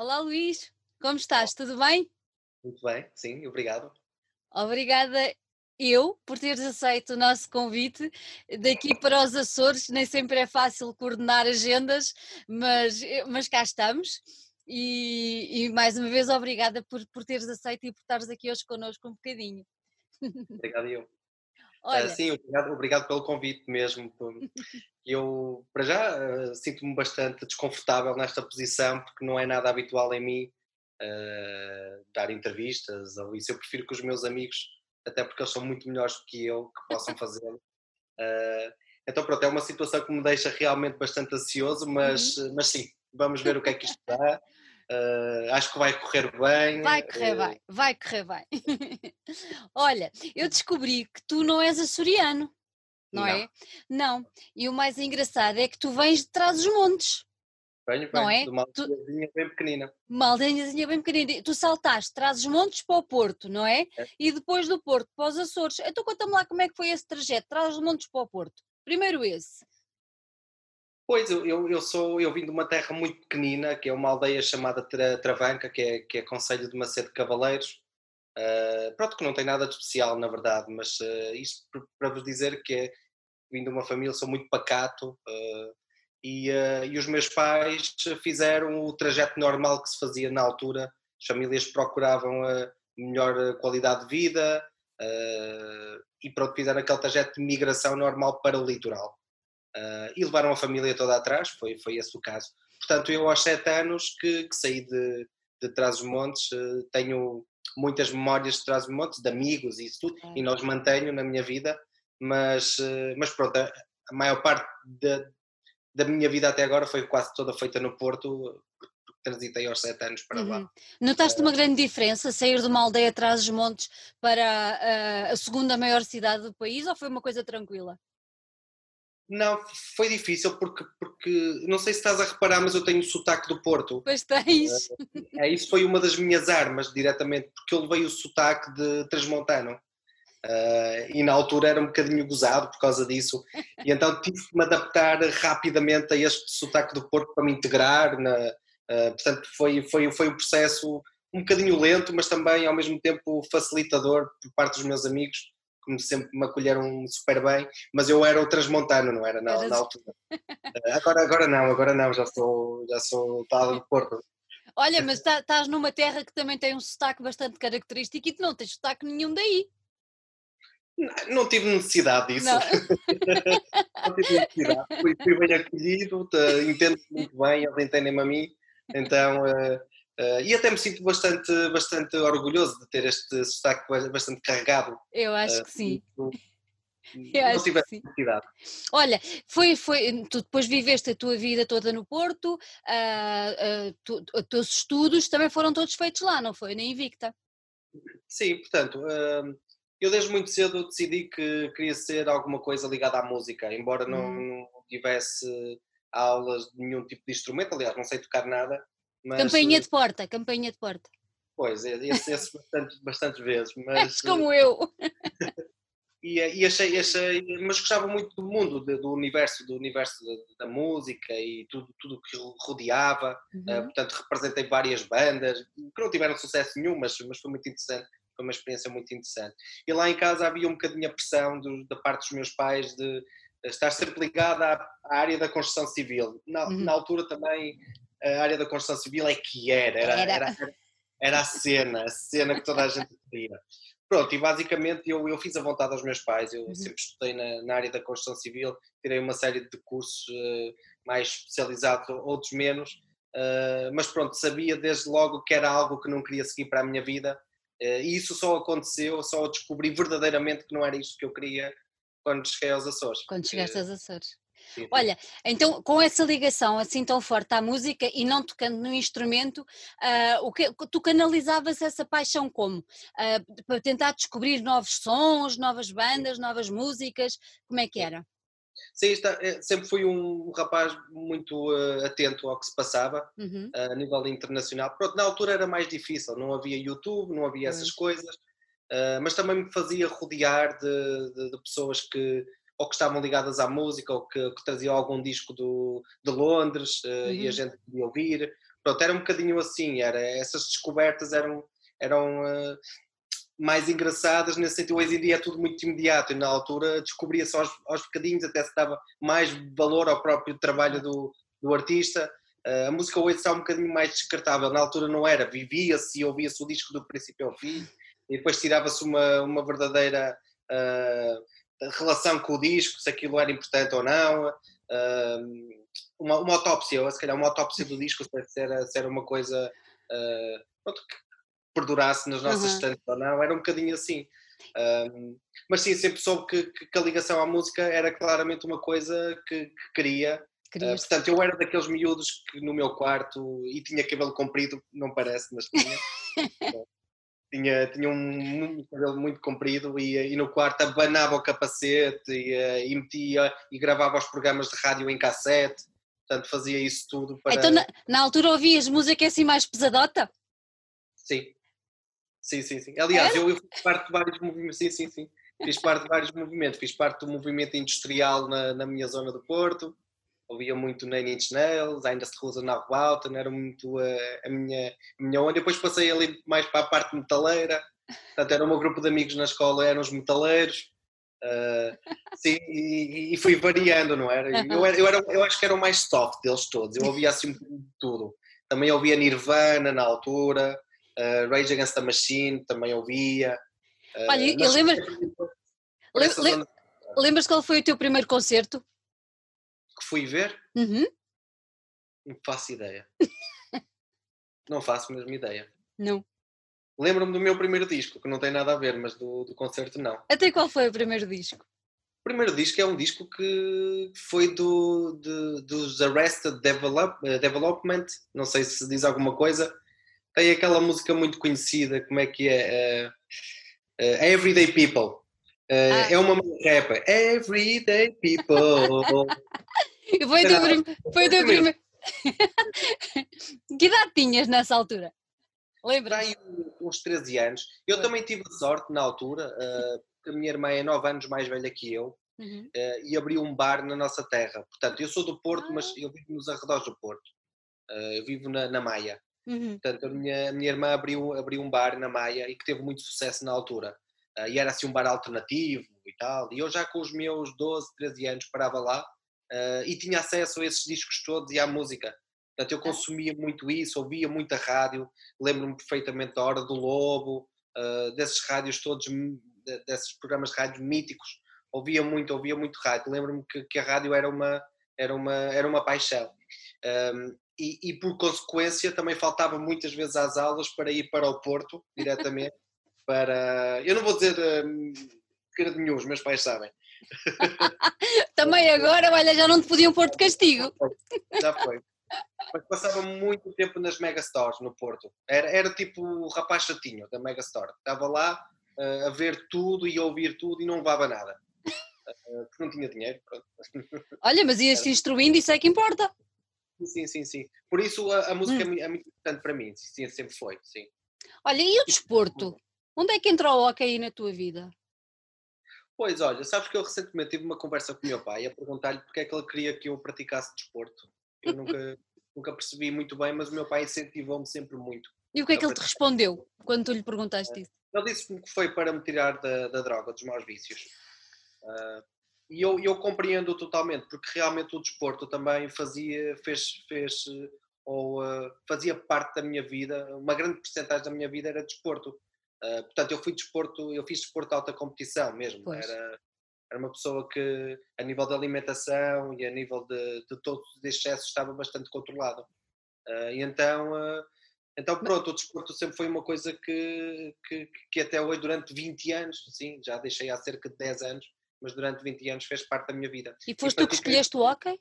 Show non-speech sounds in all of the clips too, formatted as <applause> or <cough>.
Olá Luís, como estás? Tudo bem? Muito bem, sim, obrigado. Obrigada eu por teres aceito o nosso convite. Daqui para os Açores nem sempre é fácil coordenar agendas, mas, mas cá estamos. E, e mais uma vez obrigada por, por teres aceito e por estares aqui hoje connosco um bocadinho. <laughs> Obrigado eu. Ah, Olha, sim, obrigado, obrigado pelo convite mesmo. <laughs> Eu, para já, ah, sinto-me bastante desconfortável nesta posição porque não é nada habitual em mim ah, dar entrevistas ou isso. Eu prefiro que os meus amigos, até porque eles são muito melhores do que eu, que possam <laughs> fazê-lo. Ah, então, pronto, é uma situação que me deixa realmente bastante ansioso, mas, uhum, mas sim, vamos ver o que é que isto dá. Ah, acho que vai correr bem. vai correr ah, bem, vai correr bem. <laughs> Olha, eu descobri que tu não és açoriano, não não, é? Não. E o mais engraçado é que tu vens de Trás-os-Montes. venho, não venho, é? de uma Tu, bem pequenina. uma aldeiazinha bem pequenina. Tu saltaste, trazes montes para o Porto, não é? E depois do Porto para os Açores. Então conta-me lá como é que foi esse trajeto, trazes montes para o Porto. Primeiro esse. Pois, eu, eu, sou, eu vim de uma terra muito pequenina, que é uma aldeia chamada Tra- Travanca, que é, que é Conselho de Macedo de Cavaleiros. Ah, pronto, que não tem nada de especial, na verdade, mas ah, isto para vos dizer que é, vim de uma família, sou muito pacato, ah, e, ah, e os meus pais fizeram o trajeto normal que se fazia na altura. As famílias procuravam a melhor qualidade de vida, ah, e pronto, fizeram aquele trajeto de migração normal para o litoral. Uh, e levaram a família toda atrás, foi, foi esse o caso. Portanto, eu aos sete anos que, que saí de, de Trás-os-Montes, uh, tenho muitas memórias de Trás-os-Montes, de amigos e isso tudo, e Claro. não os mantenho na minha vida, mas, uh, mas pronto, a, a maior parte da, da minha vida até agora foi quase toda feita no Porto, transitei aos sete anos para lá. Uhum. Notaste uma Uh, grande diferença sair de uma aldeia atrás dos montes para ah, a segunda maior cidade do país ou foi uma coisa tranquila? Não, foi difícil porque, porque, não sei se estás a reparar, mas eu tenho o sotaque do Porto. Pois tens. É, isso foi uma das minhas armas, diretamente, porque eu levei o sotaque de Transmontano. Ah, e na altura era um bocadinho gozado por causa disso, e então tive que me adaptar rapidamente a este sotaque do Porto para me integrar. Na, ah, portanto, foi, foi, foi um processo um bocadinho lento, mas também ao mesmo tempo facilitador por parte dos meus amigos, que me sempre me acolheram super bem. Mas eu era o Transmontano, não era na, na altura. Ah, agora, agora não, agora não, já sou, já sou tal do Porto. Olha, mas tá- estás numa terra que também tem um sotaque bastante característico e tu não tens sotaque nenhum daí. Não, não tive necessidade disso. Não. <laughs> não tive necessidade. Fui, fui bem acolhido, te- entendo muito bem, eles entendem-me a mim, então. eh, eh, e até me sinto bastante, bastante orgulhoso de ter este sotaque ba- bastante carregado. Eu acho eh, que sim. <laughs> Eu não acho que tive sim. necessidade. Olha, foi, foi, tu depois viveste a tua vida toda no Porto, ah, ah, tu- os teus estudos também foram todos feitos lá, não foi? Na Invicta. Sim, portanto, eh, eu desde muito cedo decidi que queria ser alguma coisa ligada à música, embora não, Hum. não tivesse aulas de nenhum tipo de instrumento, aliás, não sei tocar nada, mas. Campainha eh, de porta, campainha de porta. Pois, é, <laughs> esse, esse bastante, bastantes vezes, mas, como eu. <laughs> e, e achei, achei, mas gostava muito do mundo, do universo, do universo da, música e tudo, tudo que rodeava, eh, Uhum. portanto representei várias bandas, que não tiveram sucesso nenhum, mas, mas foi muito interessante, foi uma experiência muito interessante. E lá em casa havia um bocadinho a pressão do- da parte dos meus pais de estar sempre ligada à, à área da construção civil. Na, Uhum. na altura também a área da construção civil é que era, era, Era. era, era a cena, a cena que toda a gente queria. Pronto, e basicamente eu, eu fiz a vontade aos meus pais, eu Uhum. sempre estudei na, na área da construção civil, tirei uma série de cursos eh, mais especializados, outros menos, eh, mas pronto, sabia desde logo que era algo que não queria seguir para a minha vida, eh, e isso só aconteceu, só descobri verdadeiramente que não era isto que eu queria quando cheguei aos Açores. Quando chegaste aos Açores. Sim, sim. Olha, então com essa ligação assim tão forte à música e não tocando no instrumento, ah, o que, tu canalizavas essa paixão como? Ah, para tentar descobrir novos sons, novas bandas, novas músicas, como é que era? Sim, está- eh, sempre fui um rapaz muito eh, atento ao que se passava Uhum, a nível internacional. Pronto, na altura era mais difícil, não havia YouTube, não havia essas Pois. coisas, eh, mas também me fazia rodear de, de- de pessoas que ou que estavam ligadas à música ou que, que traziam algum disco do, de Londres eh, e a Uhum. gente podia ouvir, Pronto, era um bocadinho assim, era, essas descobertas eram, eram uh, mais engraçadas nesse sentido. Hoje em dia é tudo muito imediato e na altura descobria-se aos, aos bocadinhos, até se dava mais valor ao próprio trabalho do, do artista. Uh, a música hoje está um bocadinho mais descartável, na altura não era, vivia-se e ouvia-se o disco do princípio ao fim e depois tirava-se uma, uma verdadeira uh, relação com o disco, se aquilo era importante ou não. Uh, uma, uma autópsia, se calhar uma autópsia do disco, se era, se era uma coisa pronto, que perdurasse nas nossas uhum. estantes ou não, era um bocadinho assim. Um, mas sim, sempre soube que, que, a ligação à música era claramente uma coisa que, que queria. Uh, portanto, eu era daqueles miúdos que no meu quarto e tinha cabelo comprido, não parece, mas tinha. <laughs> tinha, tinha um, um, cabelo muito comprido e, e, no quarto abanava o capacete e, e metia e gravava os programas de rádio em cassete. Portanto, fazia isso tudo para. Então, na, na altura ouvias música assim mais pesadota? Sim. Sim, sim, sim. Aliás, eu, eu fiz parte de vários movimentos. Sim, sim, sim. Fiz parte de vários movimentos. Fiz parte do movimento industrial na, na minha zona do Porto. Ouvia muito Nine Inch Nails, ainda se Rosa na Rebalta, era muito a, a, minha, a minha onda. Depois passei ali mais para a parte metaleira. Portanto, era o meu grupo de amigos na escola, eram os metaleiros. Uh, <laughs> sim, e, e, fui variando, não era? Eu, era, eu, era? eu acho que era o mais soft deles todos. Eu ouvia assim tudo. Também ouvia Nirvana na altura uh, Rage Against the Machine também ouvia. Uh, Olha, eu lembro. Lem, lembras qual foi o teu primeiro concerto? Que fui ver? Uhum. Não faço ideia. não faço mesmo ideia. Não. Lembro-me do meu primeiro disco, que não tem nada a ver, mas do, do concerto não. Até qual foi o primeiro disco? O primeiro disco é um disco que foi do, de, dos Arrested Develop, eh, Development, não sei se diz alguma coisa, tem aquela música muito conhecida, como é que é? Uh, uh, Everyday People. Uh, ah. É uma rap. Everyday People. <laughs> <laughs> foi do, prim... foi do primeiro. <laughs> que idade tinhas nessa altura? Lembra? Aí uns 13 anos. Eu foi. também tive sorte na altura, porque a minha irmã é 9 anos mais velha que eu. Uhum. e abriu um bar na nossa terra. Portanto, eu sou do Porto, ah. mas eu vivo nos arredores do Porto. eu vivo na, na Maia. Uhum. Portanto, a minha, a minha irmã abriu, abriu um bar na Maia e que teve muito sucesso na altura. Uh, e era assim um bar alternativo e tal. E eu já com os meus 12, 13 anos parava lá uh, e tinha acesso a esses discos todos e à música. Portanto, eu consumia muito isso, ouvia muita rádio, lembro-me perfeitamente da Hora do Lobo, uh, desses rádios todos, desses programas de rádio míticos, ouvia muito, ouvia muito rádio. Lembro-me que, que, a rádio era uma, era uma, era uma paixão. Um, e, e, por consequência também faltava muitas vezes às aulas para ir para o Porto diretamente <laughs> para eu não vou dizer um, de nenhum, os meus pais sabem <laughs> também agora, olha, já não te podiam pôr de castigo já foi mas passava muito tempo nas Megastores no Porto era, era tipo o rapaz chatinho da Megastore estava lá uh, a ver tudo e a ouvir tudo e não levava nada uh, porque não tinha dinheiro <laughs> olha, mas ias-te instruindo, isso é que importa Sim, sim, sim. Por isso a, a música hum. é muito importante para mim, sim, sempre foi, sim. Olha, e o desporto? Onde é que entrou o hockey aí na tua vida? Pois, olha, sabes que eu recentemente tive uma conversa com o meu pai a perguntar-lhe porque é que ele queria que eu praticasse desporto. Eu nunca, <laughs> nunca percebi muito bem, mas o meu pai incentivou-me sempre muito. E o que é que ele te respondeu quando tu lhe perguntaste isso? Ele disse-me que foi para me tirar da, da droga, dos maus vícios. Uh, e eu, eu compreendo totalmente, porque realmente o desporto também fazia, fez, fez ou uh, fazia parte da minha vida, uma grande porcentagem da minha vida era desporto. Uh, portanto, eu fui desporto, eu fiz desporto de alta competição mesmo. Era, era uma pessoa que, a nível de alimentação e a nível de, de todos os excessos, estava bastante controlado. Uh, e então, uh, então, pronto, o desporto sempre foi uma coisa que, que, que até hoje, durante 20 anos, sim, já deixei há cerca de 10 anos, mas durante 20 anos fez parte da minha vida. E foste tu que escolheste o hockey?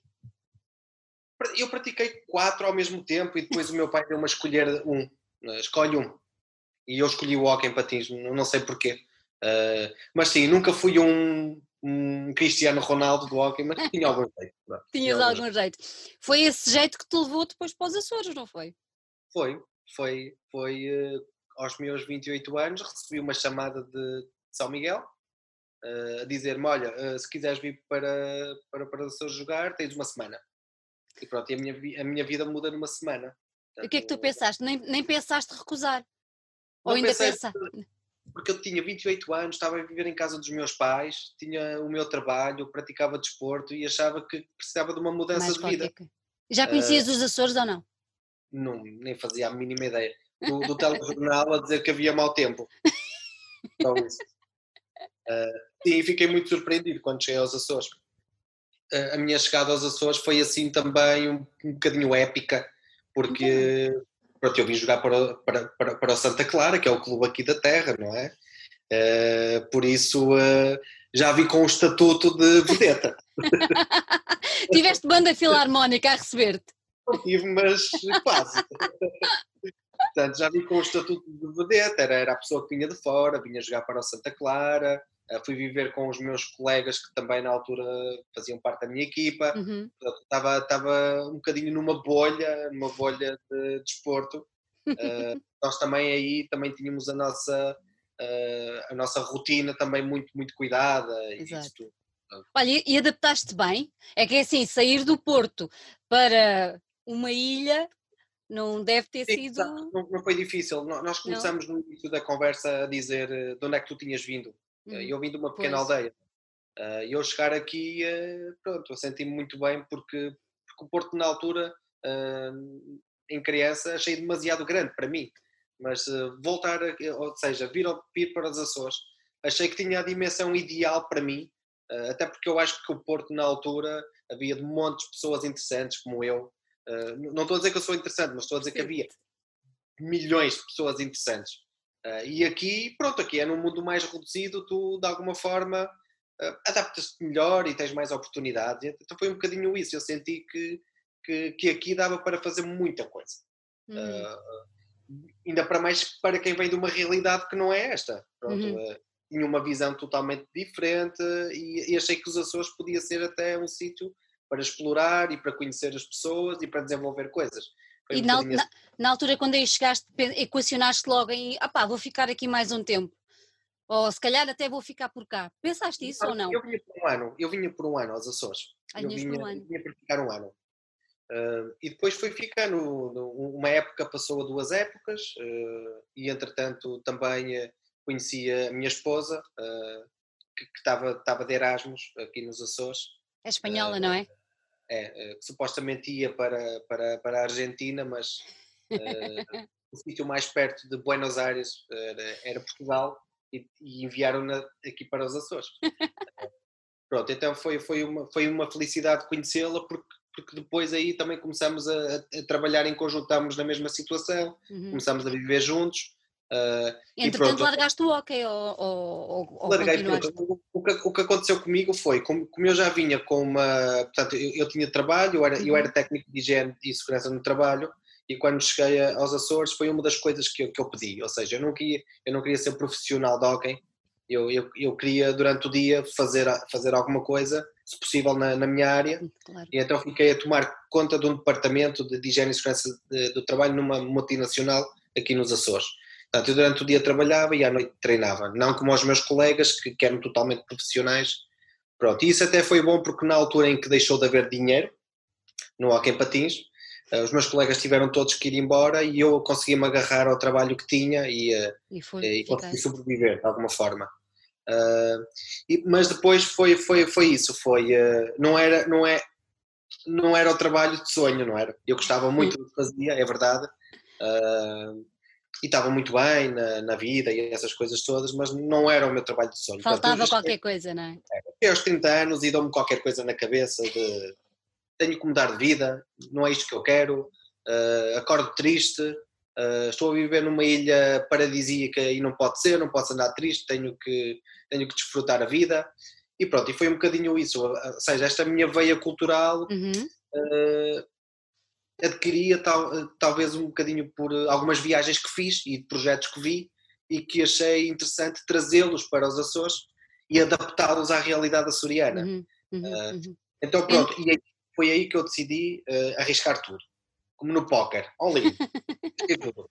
Eu pratiquei quatro ao mesmo tempo e depois o meu pai deu uma escolher um, escolhe um. E eu escolhi o hockey em patins, não sei porquê. Uh, mas sim, nunca fui um, um Cristiano Ronaldo do hockey, mas tinha <laughs> algum jeito. Não, Tinhas algum jeito. jeito. Foi esse jeito que te levou depois para os Açores, não foi? Foi, foi, foi uh, aos meus 28 anos, recebi uma chamada de São Miguel, uh, a dizer-me: Olha, uh, se quiseres vir para, para, para o seu jogar, tens uma semana. E pronto, e a minha, a minha vida muda numa semana. o que é que tu pensaste? Nem, nem pensaste recusar? Ou ainda pensaste? Porque eu tinha 28 anos, estava a viver em casa dos meus pais, tinha o meu trabalho, praticava desporto e achava que precisava de uma mudança Mais de vida. Já conhecias os Açores ou não? Não, nem fazia a mínima ideia. Do, do telejornal a dizer que havia mau tempo. <laughs> Só isso. Uh, e fiquei muito surpreendido quando cheguei aos Açores. Uh, a minha chegada aos Açores foi assim também um, um bocadinho épica, porque pronto, eu vim jogar para, para, para, para o Santa Clara, que é o clube aqui da terra, não é? Uh, por isso já vi com o estatuto de vedeta. <laughs> Tiveste banda filarmónica a receber-te? Não tive, mas quase. Portanto, já vi com o estatuto de vedeta, era, era a pessoa que vinha de fora, vinha jogar para o Santa Clara, uh, fui viver com os meus colegas que também na altura faziam parte da minha equipa, Uhum. Estava, estava um bocadinho numa bolha, numa bolha de desporto. Uh, <laughs> nós também aí também tínhamos a nossa, uh, a nossa rotina também muito, muito cuidada. e Exato. Olha, e- adaptaste bem? É que é assim, sair do Porto para uma ilha não deve ter Sim, sido. não, não foi difícil. Nós começamos no início da conversa a dizer de onde é que tu tinhas vindo. Uh, Hum, Eu vim de uma pequena pois. aldeia. Uh, E eu chegar aqui, uh, pronto, eu senti-me muito bem porque, porque o Porto na altura, uh, em criança, achei demasiado grande para mim. Mas voltar, a- ou seja, vir, ao- vir para os Açores, achei que tinha a dimensão ideal para mim, até porque eu acho que o Porto na altura havia de montes de pessoas interessantes como eu. Não estou a dizer que eu sou interessante, mas estou a dizer que havia milhões de pessoas interessantes. Uh, e aqui, pronto, aqui é num mundo mais reduzido, tu de alguma forma uh, adaptas-te melhor e tens mais oportunidades. Então foi um bocadinho isso. Eu senti que, que, que aqui dava para fazer muita coisa. Uhum. Uh, ainda para mais para quem vem de uma realidade que não é esta. Pronto, Uhum. uh, tinha uma visão totalmente diferente e, e achei que os Açores podia ser até um sítio para explorar e para conhecer as pessoas e para desenvolver coisas. Foi E na, bocadinho na- na altura, quando aí chegaste, equacionaste logo em ah pá, vou ficar aqui mais um tempo. Ou se calhar até vou ficar por cá. Pensaste isso ou não? Eu vinha por um ano, eu vinha por um ano aos Açores. Ah, eu vinhas por vinha, um ano. vinha para ficar um ano. Ah, e depois foi ficando, uma época passou a duas épocas, ah, e entretanto também ah, conheci a minha esposa, ah, que, estava de Erasmus aqui nos Açores, É espanhola, não é? É, que supostamente ia para, para, para a Argentina, mas ah, <laughs> o sítio mais perto de Buenos Aires era, era Portugal e, e enviaram-na aqui para os Açores. <laughs> Pronto, então foi, foi, uma, foi uma felicidade conhecê-la porque, porque depois aí também começamos a, a trabalhar em conjunto, estávamos na mesma situação, Uhum. começamos a viver juntos. E Entretanto, largaste o hockey ou, ou, ou larguei. O, o que, o que aconteceu comigo foi, como, como eu já vinha com uma. Portanto, eu, eu tinha trabalho, eu era, eu Uhum. era técnico de higiene e segurança no trabalho, e quando cheguei aos Açores foi uma das coisas que eu, que eu pedi. Ou seja, eu não queria, eu não queria ser profissional de hockey, eu, eu, eu queria durante o dia fazer, fazer alguma coisa, se possível na, na minha área, Claro. e então fiquei a tomar conta de um departamento de, de higiene e segurança de- do trabalho numa multinacional aqui nos Açores. Portanto, eu durante o dia trabalhava e à noite treinava. Não como os meus colegas, que, que eram totalmente profissionais. Pronto, e isso até foi bom porque na altura em que deixou de haver dinheiro no Hockey Patins, eh, os meus colegas tiveram todos que ir embora e eu consegui-me agarrar ao trabalho que tinha e, eh, E foi. e consegui sobreviver de alguma forma. Ah, e- mas depois foi, foi, foi isso, foi, ah, não, era, não, é, não era o trabalho de sonho, não era? Eu gostava muito do que fazia, é verdade, ah, e estava muito bem na, na vida e essas coisas todas, mas não era o meu trabalho de sonho. Portanto, Faltava eu qualquer coisa, não é? cheguei aos 30 anos e dou-me qualquer coisa na cabeça de tenho que mudar de vida, não é isto que eu quero, ah, acordo triste, ah, estou a viver numa ilha paradisíaca e não pode ser, não posso andar triste, tenho que, tenho que desfrutar a vida. E pronto, e foi um bocadinho isso, ou seja, esta minha veia cultural Uhum. ah, adquiria tal, talvez um bocadinho por algumas viagens que fiz e projetos que vi e que achei interessante trazê-los para os Açores e adaptá-los à realidade açoriana. Uhum. Uhum. Ah, Uhum. Então pronto, e aí- foi aí que eu decidi ah, arriscar tudo, como no póquer, <laughs> Arrisquei tudo.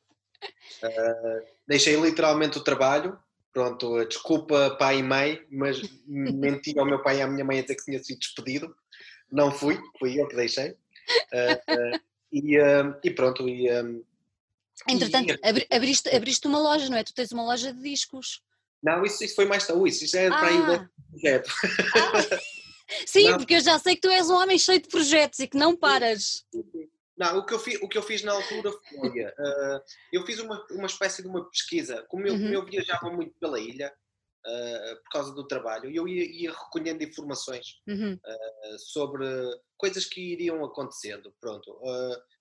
Ah, deixei literalmente o trabalho, pronto, desculpa pai e mãe, mas <laughs> menti ao meu pai e à minha mãe a dizer que tinha sido despedido, não fui, fui eu que deixei. Ah, E, uh, e pronto, e, um, Entretanto, e, abri, abriste, abriste uma loja, não é? Tu tens uma loja de discos. Não, isso, isso foi mais tarde, isso, isso é ah. para aí um projeto. Ah. <laughs> Sim, não. porque eu já sei que tu és um homem cheio de projetos e que não paras. Não, o que eu fiz, o que eu fiz na altura foi, uh, eu fiz uma, uma espécie de uma pesquisa, como eu, uhum. como eu viajava muito pela ilha, uh, por causa do trabalho, eu ia, ia recolhendo informações uhum. uh, sobre coisas que iriam acontecendo, pronto,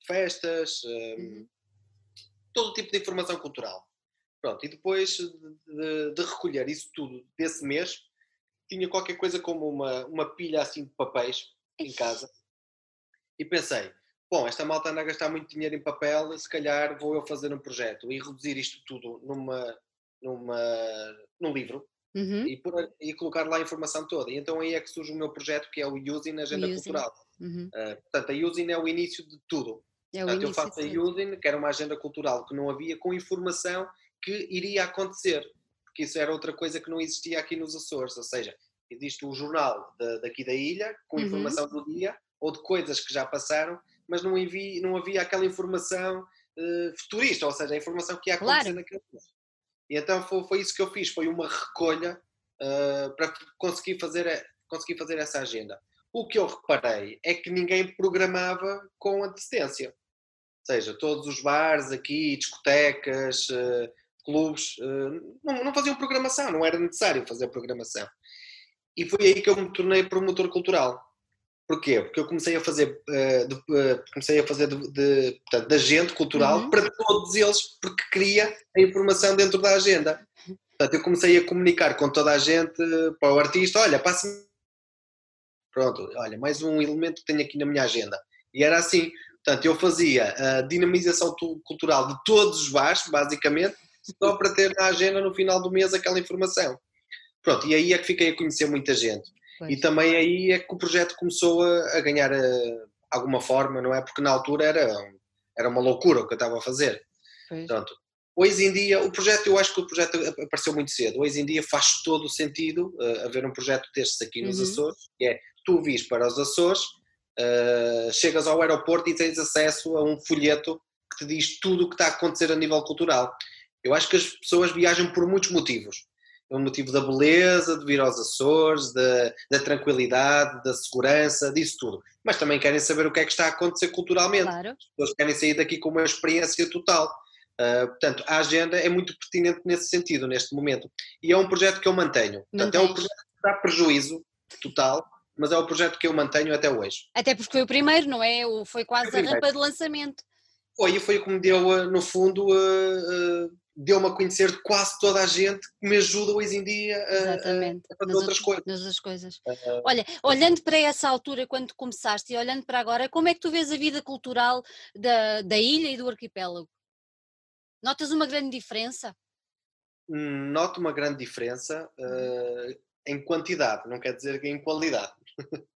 festas, uhum. todo tipo de informação cultural. Pronto, e depois de, de, de recolher isso tudo desse mês, tinha qualquer coisa como uma, uma pilha assim de papéis em casa e pensei, bom, esta malta anda a gastar muito dinheiro em papel, se calhar vou eu fazer um projeto e reduzir isto tudo numa, numa, num livro uhum. e, por, e colocar lá a informação toda. E então aí é que surge o meu projeto que é o Using Agenda Using. Cultural. Uhum. Uh, portanto, a Using é o início de tudo. É portanto, eu faço a Using, que era uma agenda cultural que não havia, com informação que iria acontecer porque isso era outra coisa que não existia aqui nos Açores, ou seja, existe o jornal de, daqui da ilha, com uhum. informação do dia, ou de coisas que já passaram, mas não, envi, não havia aquela informação uh, futurista, ou seja, a informação que ia acontecer claro. naquele momento. E então foi, foi, isso que eu fiz, foi uma recolha uh, para conseguir fazer, conseguir fazer essa agenda. O que eu reparei é que ninguém programava com antecedência. Ou seja, todos os bares aqui, discotecas, uh, clubes uh, não, não, faziam programação, não era necessário fazer programação. E foi aí que eu me tornei promotor cultural. Porquê? Porque eu comecei a fazer, uh, de, uh, comecei a fazer de, de, portanto, de agente cultural uhum. para todos eles, porque queria a informação dentro da agenda. Portanto, eu comecei a comunicar com toda a gente, para o artista, olha, passa Pronto, olha, mais um elemento que tenho aqui na minha agenda. E era assim. Portanto, eu fazia a dinamização cultural de todos os bares, basicamente, só para ter na agenda no final do mês aquela informação. Pronto, e aí é que fiquei a conhecer muita gente. Pois. E também aí é que o projeto começou a, a ganhar a, eh, alguma forma, não é? Porque na altura era, era uma loucura o que eu estava a fazer. Pois. Pronto. Hoje em dia, o projeto, eu acho que o projeto apareceu muito cedo. Hoje em dia faz todo o sentido uh, haver um projeto destes aqui nos uhum. Açores, que é tu vis para os Açores, uh, chegas ao aeroporto e tens acesso a um folheto que te diz tudo o que está a acontecer a nível cultural. Eu acho que as pessoas viajam por muitos motivos. É um motivo da beleza, de vir aos Açores, da, da, tranquilidade, da segurança, disso tudo. Mas também querem saber o que é que está a acontecer culturalmente. Claro. As pessoas querem sair daqui com uma experiência total. Uh, portanto, a agenda é muito pertinente nesse sentido, neste momento. E é um projeto que eu mantenho. Portanto, é um projeto que dá prejuízo total, mas é o projeto que eu mantenho até hoje. Até porque foi o primeiro, não é? Foi quase foi a rampa de lançamento. Foi, e foi o que me deu, ah, no fundo, uh, uh, deu-me a conhecer quase toda a gente que me ajuda hoje em dia a, Exatamente. a fazer nas outras, coisas. Nas coisas. Uh, Olha, olhando para essa altura, quando começaste, e olhando para agora, como é que tu vês a vida cultural da, da ilha e do arquipélago? Notas uma grande diferença? Noto uma grande diferença uh, em quantidade, não quer dizer que em qualidade. <laughs>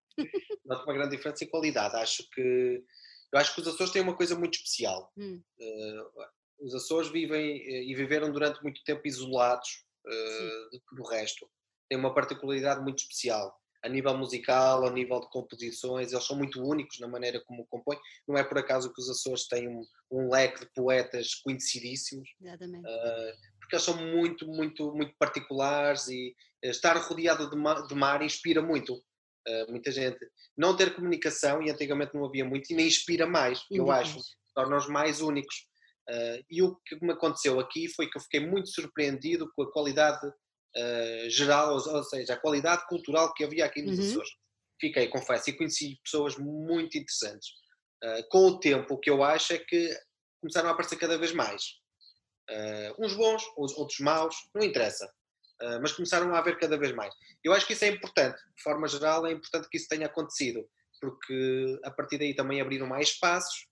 Noto uma grande diferença em qualidade. Acho que eu acho que os Açores têm uma coisa muito especial. Hum. Uh, os Açores vivem eh, e viveram durante muito tempo isolados uh, de tudo o resto. Tem uma particularidade muito especial a nível musical, a nível de composições, eles são muito únicos na maneira como compõem. Não é por acaso que os Açores têm um, um leque de poetas conhecidíssimos, uh, porque eles são muito, muito, muito particulares e estar rodeado de mar, de mar inspira muito. Uh, muita gente não ter comunicação, e antigamente não havia muito, e nem inspira mais, eu acho, torna-os mais únicos. Uh, e o que me aconteceu aqui foi que eu fiquei muito surpreendido com a qualidade uh, geral, ou, ou, seja, a qualidade cultural que havia aqui nos uhum. Açores. Fiquei, confesso, e conheci pessoas muito interessantes. Uh, com o tempo, o que eu acho é que começaram a aparecer cada vez mais. uns bons, outros maus, não interessa. mas começaram a haver cada vez mais. Eu acho que isso é importante, de forma geral, é importante que isso tenha acontecido, porque a partir daí também abriram mais espaços,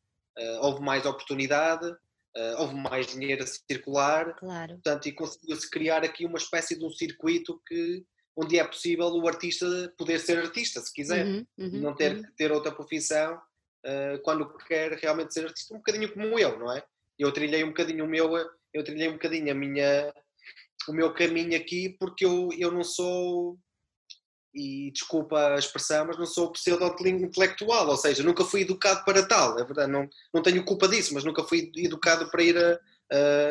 houve mais oportunidade, uh, houve mais dinheiro a circular, claro. portanto, e conseguiu-se criar aqui uma espécie de um circuito que, onde é possível o artista poder ser artista, se quiser, uhum, uhum, não ter uhum. que ter outra profissão uh, quando quer realmente ser artista, um bocadinho como eu, não é? Eu trilhei um bocadinho o meu, eu trilhei um bocadinho a minha, o meu caminho aqui porque eu, eu não sou e desculpa a expressão, mas não sou pseudo intelectual, ou seja, nunca fui educado para tal, é verdade, não, não tenho culpa disso, mas nunca fui educado para ir a,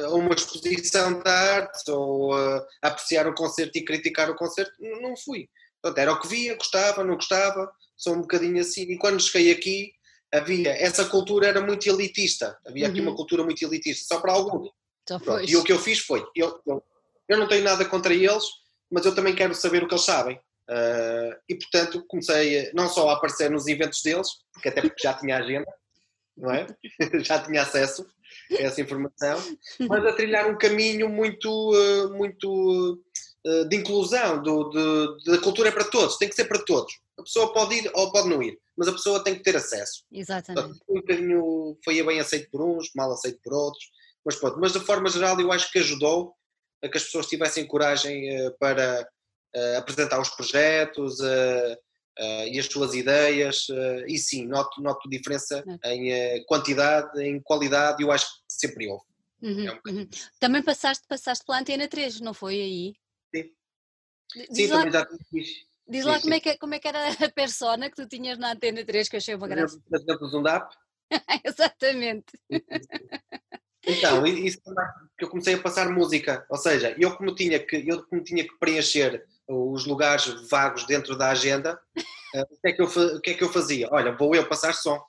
a uma exposição de arte ou a, apreciar um concerto e criticar o concerto, não, não fui. Portanto, era o que via, gostava, não gostava, sou um bocadinho assim. E quando cheguei aqui, havia, essa cultura era muito elitista, havia uhum. aqui uma uhum. cultura muito elitista, só para alguns. E o que eu fiz foi, eu, eu, eu não tenho nada contra eles, mas eu também quero saber o que eles sabem. Uh, e portanto comecei não só a aparecer nos eventos deles, porque até porque já tinha agenda, não é? <laughs> já tinha acesso a essa informação, mas a trilhar um caminho muito, uh, muito uh, de inclusão, do, da cultura é para todos, tem que ser para todos. A pessoa pode ir ou pode não ir, mas a pessoa tem que ter acesso. Exatamente. um bocadinho foi bem aceito por uns, mal aceito por outros, mas pronto. Mas de forma geral eu acho que ajudou a que as pessoas tivessem coragem para apresentar os projetos e as suas ideias, e sim, noto, noto diferença em quantidade, em qualidade, eu acho que sempre houve. Uhum, é um uhum. Também passaste, passaste pela Antena 3, não foi aí? Sim. Diz sim, lá, também já fiz. Diz sim, lá como, É que, como é que era a persona que tu tinhas na Antena 3, que eu achei uma graça. Por exemplo, Zundap. <laughs> Exatamente. Então, isso que eu comecei a passar música, ou seja, eu como tinha que, eu como tinha que preencher os lugares vagos dentro da agenda, uh, o, que é que eu, o que é que eu fazia? Olha, vou eu passar som.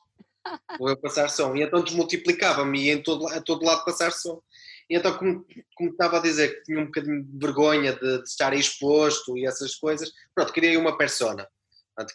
Vou eu passar som. E então desmultiplicava-me e em todo, a todo lado passar som. E então, como, como estava a dizer que tinha um bocadinho de vergonha de, de estar exposto e essas coisas, pronto, criei uma persona,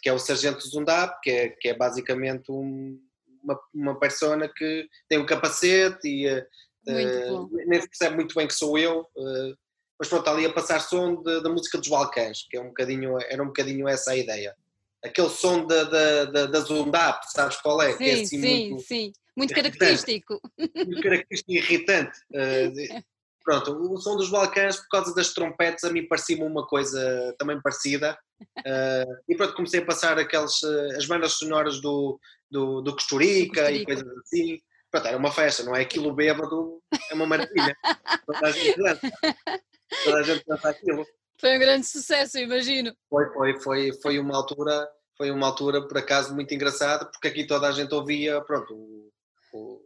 que é o Sargento Zundap, que é, que é basicamente um, uma, uma persona que tem um capacete e uh, nem se percebe muito bem que sou eu, uh, mas pronto, ali a passar som da música dos Balcãs, que é um bocadinho, era um bocadinho essa a ideia. Aquele som da, da, da, da Zundap, sabes qual é? Sim, que é assim sim, muito, sim. Muito característico. Muito característico e irritante. Uh, pronto, o som dos Balcãs, por causa das trompetes, a mim parecia-me uma coisa também parecida. Uh, e pronto, comecei a passar aquelas, uh, as bandas sonoras do, do, do Costurica, e coisas assim. Pronto, era uma festa, não é? Aquilo bêbado é uma maravilha. <laughs> Toda a gente dança. Toda a gente dança aquilo. Foi um grande sucesso, imagino. Foi, foi, foi, foi uma altura, foi uma altura por acaso muito engraçada, porque aqui toda a gente ouvia, pronto, o, o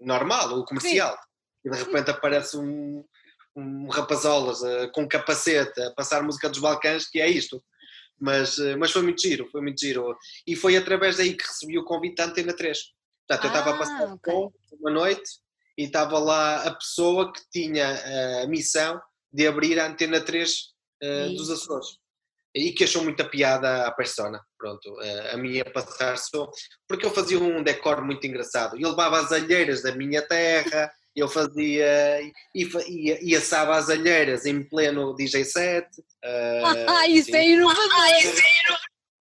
normal, o comercial. Sim. E de repente aparece um, um rapazolas uh, com capacete a passar música dos Balcãs, que é isto. Mas, uh, mas foi muito giro, foi muito giro. E foi através daí que recebi o convite da Antena 3. Portanto, eu estava a passar ah, okay. uma noite e estava lá a pessoa que tinha eh, a missão de abrir a Antena 3 uh, dos Açores. E que achou muita piada à persona, pronto, uh, a minha passar só, porque eu fazia um decor muito engraçado. Eu levava as alheiras da minha terra, eu fazia e, e, e assava as alheiras em pleno DJ set. <laughs> Uh, ah, isso é inovador!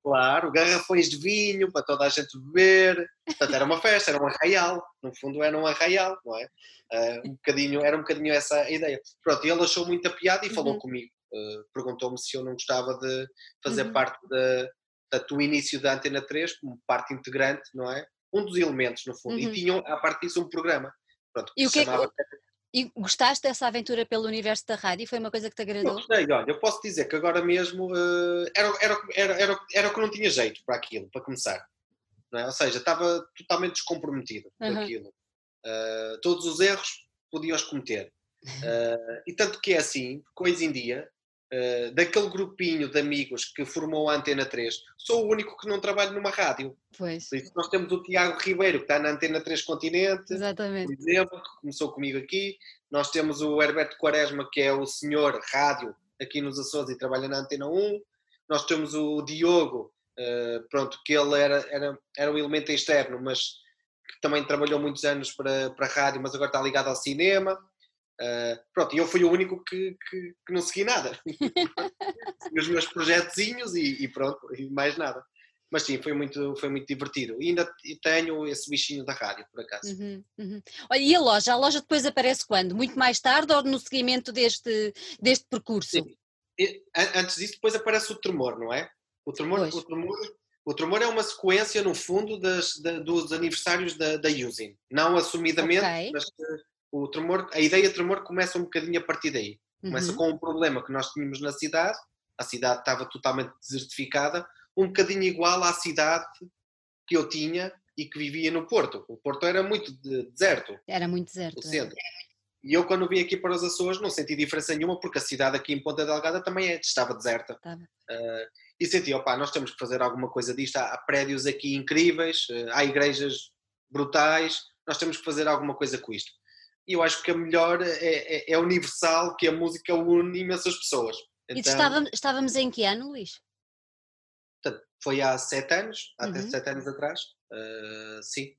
Claro, garrafões de vinho para toda a gente beber. Portanto, era uma festa, era um arraial. No fundo, era um arraial, não é? Uh, um bocadinho, era um bocadinho essa a ideia. Pronto, ele achou muita piada e uhum. falou comigo. Uh, Perguntou-me se eu não gostava de fazer uhum. parte de, do início da Antena 3 como parte integrante, não é? Um dos elementos, no fundo. Uhum. E tinham, a parte disso, um programa. Pronto, e o que é que... E gostaste dessa aventura pelo universo da rádio? Foi uma coisa que te agradou? Eu gostei, olha, eu posso dizer que agora mesmo uh, era, era, era, era, era o que não tinha jeito para aquilo, para começar. É? Ou seja, estava totalmente descomprometido uhum. com aquilo. Uh, todos os erros podiam-os cometer. Uh, <laughs> e tanto que é assim, coisa em dia, uh, daquele grupinho de amigos que formou a Antena 3, sou o único que não trabalha numa rádio. Pois. Nós temos o Tiago Ribeiro, que está na Antena 3 Continente, Exatamente. por exemplo, que começou comigo aqui. Nós temos o Herberto Quaresma, que é o senhor rádio aqui nos Açores e trabalha na Antena 1. Nós temos o Diogo, uh, pronto, que ele era, era, era um elemento externo, mas que também trabalhou muitos anos para, para a rádio, mas agora está ligado ao cinema. Uh, pronto, eu fui o único que, que, que não segui nada. <laughs> os meus projetozinhos e, e, pronto, e mais nada. Mas sim, foi muito, foi muito divertido. E ainda tenho esse bichinho da rádio, por acaso. Uhum, uhum. Olha, e a loja? A loja depois aparece quando? Muito mais tarde ou no seguimento deste, deste percurso? E, antes disso, depois aparece o tremor, não é? O tremor, o tremor, o tremor é uma sequência, no fundo, das, da, dos aniversários da, da Using. Não assumidamente, okay. mas o tremor, a ideia de tremor começa um bocadinho a partir daí. Começa uhum. com um problema que nós tínhamos na cidade, a cidade estava totalmente desertificada, um bocadinho igual à cidade que eu tinha e que vivia no Porto. O Porto era muito de deserto. Era muito deserto. O é. centro. E eu, quando vim aqui para os Açores, não senti diferença nenhuma, porque a cidade aqui em Ponta Delgada também é, estava deserta. Uh, e senti, opá, nós temos que fazer alguma coisa disto. Há, há prédios aqui incríveis, uh, há igrejas brutais, nós temos que fazer alguma coisa com isto. E eu acho que a melhor é, é, é universal, que a música une imensas pessoas. Então, e estávamos, estávamos em que ano, Luís? Foi há sete anos, há uhum. sete anos atrás, uh, sim.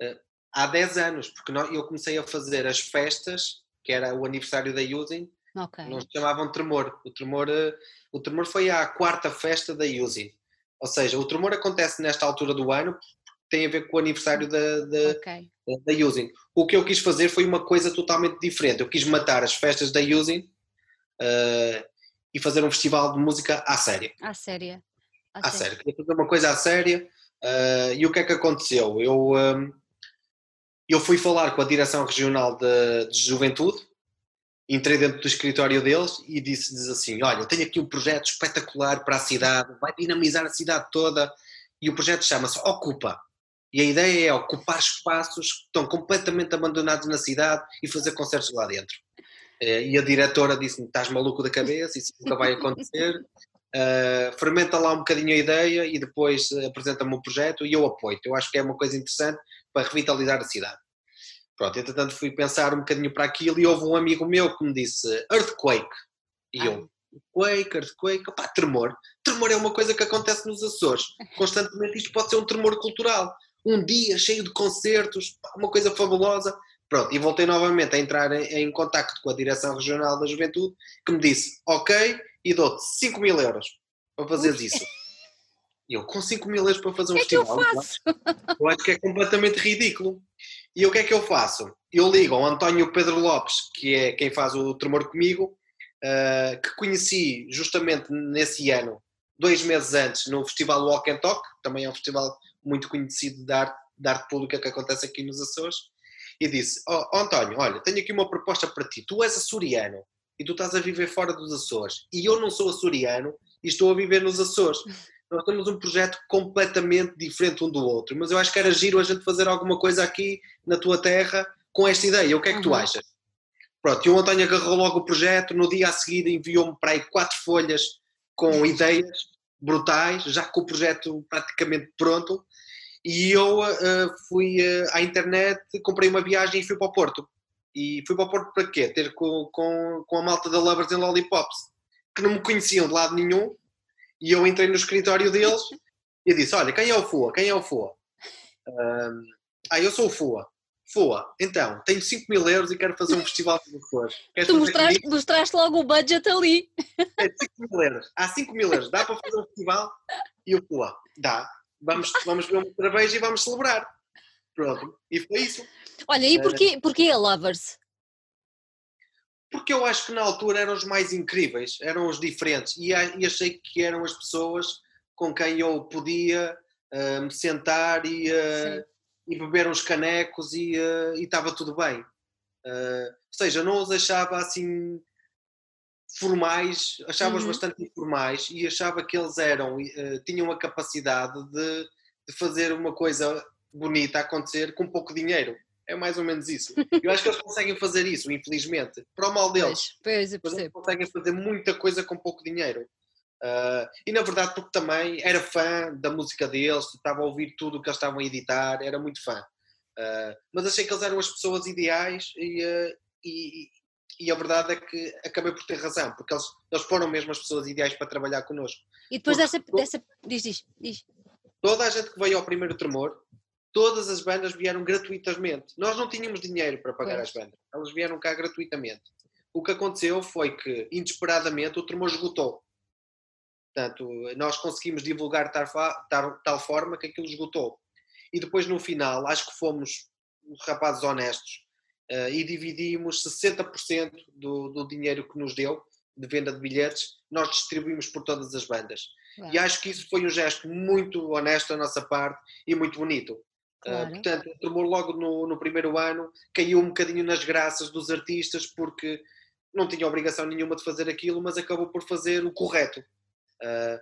Uh, há dez anos, porque eu comecei a fazer as festas, que era o aniversário da Using, okay. não se chamavam Tremor. O Tremor, uh, o Tremor foi a quarta festa da Using. Ou seja, o Tremor acontece nesta altura do ano, tem a ver com o aniversário da, da, okay. Da Using. O que eu quis fazer foi uma coisa totalmente diferente. Eu quis matar as festas da Using uh, e fazer um festival de música à séria. À séria. À, à séria. Queria fazer uma coisa à séria. Uh, e o que é que aconteceu? Eu, um, eu fui falar com a Direção Regional de, de Juventude, entrei dentro do escritório deles e disse-lhes assim: Olha, tenho aqui um projeto espetacular para a cidade, vai dinamizar a cidade toda. E o projeto chama-se Ocupa. E a ideia é ocupar espaços que estão completamente abandonados na cidade e fazer concertos lá dentro. Eh, e a diretora disse-me: estás maluco da cabeça, isso nunca vai acontecer. Uh, <laughs> fermenta lá um bocadinho a ideia e depois apresenta-me o projeto e eu apoio. Eu acho que é uma coisa interessante para revitalizar a cidade. Pronto, entretanto fui pensar um bocadinho para aquilo e houve um amigo meu que me disse Earthquake. E eu, Quake, Earthquake, opá, tremor. Tremor é uma coisa que acontece nos Açores. Constantemente isto pode ser um tremor cultural um dia cheio de concertos, uma coisa fabulosa. Pronto, e voltei novamente a entrar em, em contacto com a Direção Regional da Juventude, que me disse, ok, e dou-te 5 mil euros para fazeres isso. E eu, com 5 mil euros para fazer um que festival, é que eu, faço? eu acho que é completamente ridículo. E o que é que eu faço? Eu ligo ao António Pedro Lopes, que é quem faz o Tremor comigo, uh, que conheci justamente nesse ano, dois meses antes, no Festival Walk and Talk, também é um festival muito conhecido de arte, de arte pública que acontece aqui nos Açores, e disse: oh, oh, António, olha, tenho aqui uma proposta para ti. Tu és açoriano e tu estás a viver fora dos Açores, e eu não sou açoriano e estou a viver nos Açores. <laughs> Nós temos um projeto completamente diferente um do outro, mas eu acho que era giro a gente fazer alguma coisa aqui na tua terra com esta ideia. O que é que uhum. tu achas? Pronto, e o António agarrou logo o projeto, no dia a seguir enviou-me para aí quatro folhas com <laughs> ideias brutais, já com o projeto praticamente pronto, e eu uh, fui uh, à internet, comprei uma viagem e fui para o Porto. E fui para o Porto para quê? Ter com, com, com a malta da Lovers and Lollipops, que não me conheciam de lado nenhum, e eu entrei no escritório deles e disse: Olha, quem é o FUA? Quem é o FUA? Uh, ah, eu sou o FUA. FUA, então, tenho 5 mil euros e quero fazer um festival de flores. Tu mostraste, mostraste, logo o budget ali. É 5 mil euros. Há 5 mil euros. Dá para fazer um festival? E o FUA, dá vamos, vamos ver uma cerveja e vamos celebrar. Pronto, e foi isso. Olha, e porquê, porquê a Lovers? Porque eu acho que na altura eram os mais incríveis, eram os diferentes, e, e achei que eram as pessoas com quem eu podia uh, me sentar e, uh, e beber uns canecos e uh, estava tudo bem. ou seja, não os achava assim formais, achava-os uhum. bastante informais e achava que eles eram, uh, tinham a capacidade de, de, fazer uma coisa bonita acontecer com pouco dinheiro. É mais ou menos isso. <laughs> Eu acho que eles conseguem fazer isso, infelizmente, para o mal deles. Pois, pois, eles conseguem fazer muita coisa com pouco dinheiro. Uh, e na verdade, porque também era fã da música deles, estava a ouvir tudo o que eles estavam a editar, era muito fã. Uh, mas achei que eles eram as pessoas ideais e, uh, e, e a verdade é que acabei por ter razão, porque eles, eles foram mesmo as pessoas ideais para trabalhar connosco. E depois dessa, dessa. Diz, diz, diz. Toda a gente que veio ao primeiro tremor, todas as bandas vieram gratuitamente. Nós não tínhamos dinheiro para pagar pois. as bandas, elas vieram cá gratuitamente. O que aconteceu foi que, inesperadamente, o tremor esgotou. Portanto, nós conseguimos divulgar tal, tal, tal forma que aquilo esgotou. E depois, no final, acho que fomos rapazes honestos uh, e dividimos 60% do, do dinheiro que nos deu de venda de bilhetes, nós distribuímos por todas as bandas. Claro. E acho que isso foi um gesto muito honesto da nossa parte e muito bonito. Eh, claro. Uh, portanto, tomou logo no, no, primeiro ano, caiu um bocadinho nas graças dos artistas porque não tinha obrigação nenhuma de fazer aquilo, mas acabou por fazer o correto. Uh,